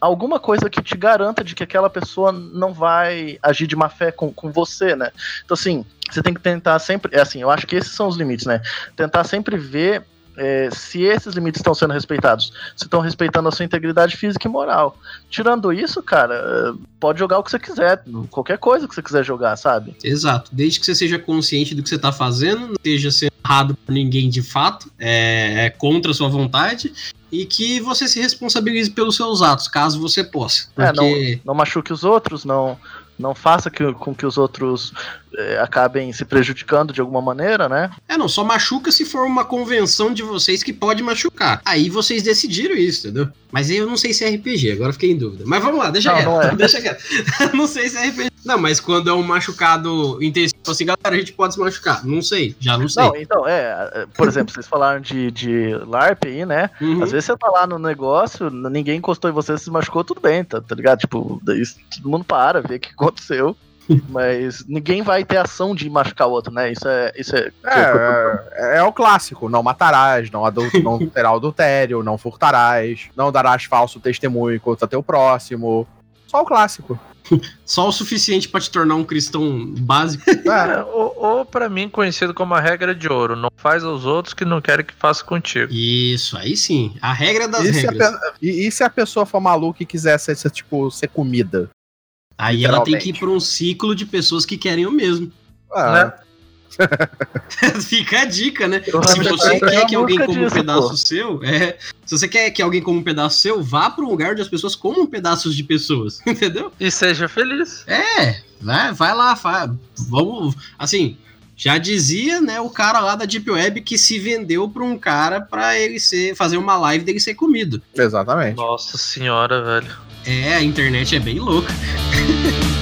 alguma coisa que te garanta de que aquela pessoa não vai agir de má fé com, com você, né? Então, assim, você tem que tentar sempre. É assim, eu acho que esses são os limites, né? Tentar sempre ver é, se esses limites estão sendo respeitados, se estão respeitando a sua integridade física e moral. Tirando isso, cara, é, pode jogar o que você quiser, qualquer coisa que você quiser jogar, sabe? Exato. Desde que você seja consciente do que você está fazendo, não esteja sendo errado por ninguém de fato, é, é contra a sua vontade, e que você se responsabilize pelos seus atos, caso você possa. Porque... É, não, não machuque os outros, não, não faça que, com que os outros é, acabem se prejudicando de alguma maneira, né? É, não, só machuca se for uma convenção de vocês que pode machucar. Aí vocês decidiram isso, entendeu? Mas eu não sei se é RPG, agora fiquei em dúvida. Mas vamos lá, deixa não, quieto. Não é. Deixa quieto. não sei se é RPG. Não, mas quando é um machucado intensivo, assim, galera, a gente pode se machucar. Não sei, já não sei. Não, então, é, é por exemplo, vocês falaram de, de LARP aí, né? Uhum. Às vezes você tá lá no negócio, ninguém encostou em você, se machucou, tudo bem, tá, tá ligado? Tipo, isso, todo mundo para, vê o que aconteceu. Mas ninguém vai ter ação de machucar o outro, né? Isso é. Isso é, é, é, é o clássico: não matarás, não, adulto, não terá adultério, não furtarás, não darás falso testemunho contra teu próximo. Só o clássico. Só o suficiente para te tornar um cristão básico. É, ou, ou para mim conhecido como a regra de ouro, não faz aos outros que não querem que faça contigo. Isso, aí sim, a regra das e regras. Se a, e, e, se a pessoa for maluca e quiser ser, ser tipo ser comida? Aí ela tem que ir para um ciclo de pessoas que querem o mesmo. Ah. Né? Fica a dica, né? Eu se você quer que alguém coma um pedaço pô. seu, é, se você quer que alguém coma um pedaço seu, vá para um lugar onde as pessoas comam pedaços de pessoas, entendeu? E seja feliz. É, vai, vai lá, vai, vamos, assim, já dizia, né, o cara lá da Deep Web que se vendeu para um cara para ele ser fazer uma live dele ser comido. Exatamente. Nossa senhora, velho. É, a internet é bem louca.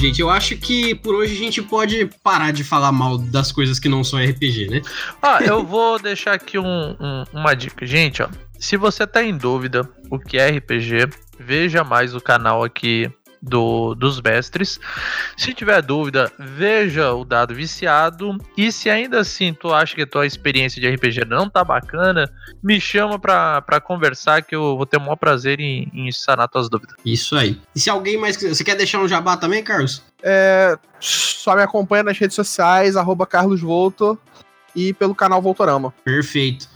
gente, eu acho que por hoje a gente pode parar de falar mal das coisas que não são RPG, né? Ah, eu vou deixar aqui um, um, uma dica. Gente, ó, se você tá em dúvida o que é RPG, veja mais o canal aqui do, dos mestres. Se tiver dúvida, veja o dado viciado. E se ainda assim tu acha que a tua experiência de RPG não tá bacana, me chama pra, pra conversar que eu vou ter o maior prazer em, em sanar tuas dúvidas. Isso aí. E se alguém mais quiser. Você quer deixar um jabá também, Carlos? É, só me acompanha nas redes sociais, arroba Carlos Volto e pelo canal Voltorama. Perfeito.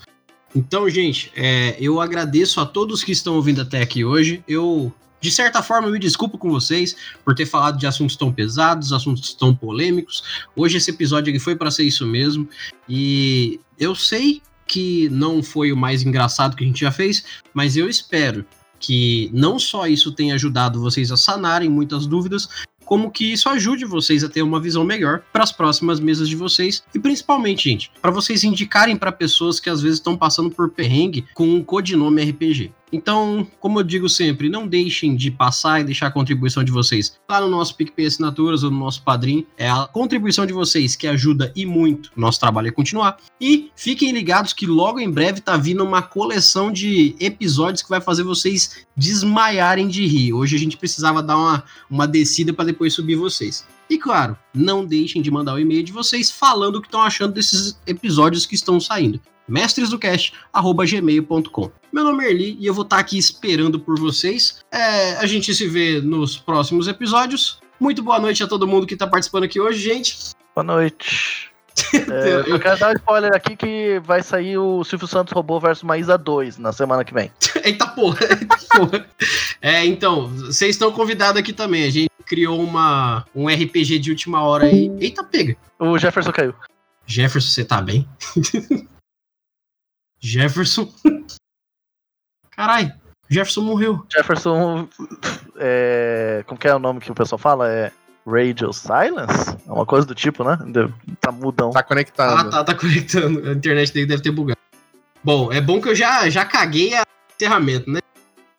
Então, gente, é, eu agradeço a todos que estão ouvindo até aqui hoje. Eu de certa forma, me desculpo com vocês por ter falado de assuntos tão pesados, assuntos tão polêmicos. Hoje esse episódio foi para ser isso mesmo. E eu sei que não foi o mais engraçado que a gente já fez, mas eu espero que não só isso tenha ajudado vocês a sanarem muitas dúvidas, como que isso ajude vocês a ter uma visão melhor para as próximas mesas de vocês e principalmente, gente, para vocês indicarem para pessoas que às vezes estão passando por perrengue com um codinome RPG. Então, como eu digo sempre, não deixem de passar e deixar a contribuição de vocês lá no nosso PicPay Assinaturas ou no nosso Padrim. É a contribuição de vocês que ajuda e muito o nosso trabalho a continuar. E fiquem ligados que logo em breve tá vindo uma coleção de episódios que vai fazer vocês desmaiarem de rir. Hoje a gente precisava dar uma, uma descida para depois subir vocês. E claro, não deixem de mandar o e-mail de vocês falando o que estão achando desses episódios que estão saindo mestresdocast.gmail.com. Meu nome é Erli e eu vou estar aqui esperando por vocês. É, a gente se vê nos próximos episódios. Muito boa noite a todo mundo que está participando aqui hoje, gente. Boa noite. É, eu quero dar um spoiler aqui que vai sair o Silvio Santos Robô versus Maísa 2 na semana que vem. eita porra, eita porra. É, então, vocês estão convidados aqui também. A gente criou uma, um RPG de última hora aí. Eita, pega. O Jefferson caiu. Jefferson, você tá bem? Jefferson. Carai, Jefferson morreu. Jefferson. É, como que é o nome que o pessoal fala? É Radio Silence? É uma coisa do tipo, né? Tá mudão. Tá conectado. Ah, tá, tá conectando. A internet dele deve ter bugado. Bom, é bom que eu já, já caguei a encerramento, né?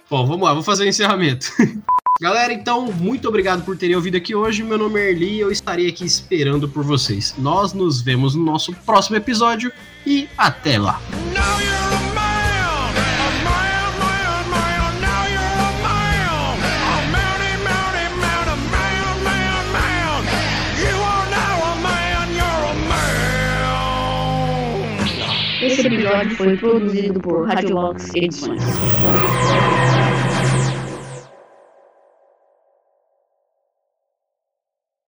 Bom, vamos lá, vou fazer o encerramento. Galera, então, muito obrigado por terem ouvido aqui hoje. Meu nome é Erli e eu estarei aqui esperando por vocês. Nós nos vemos no nosso próximo episódio e até lá. Esse episódio foi produzido por Radiolox Edições.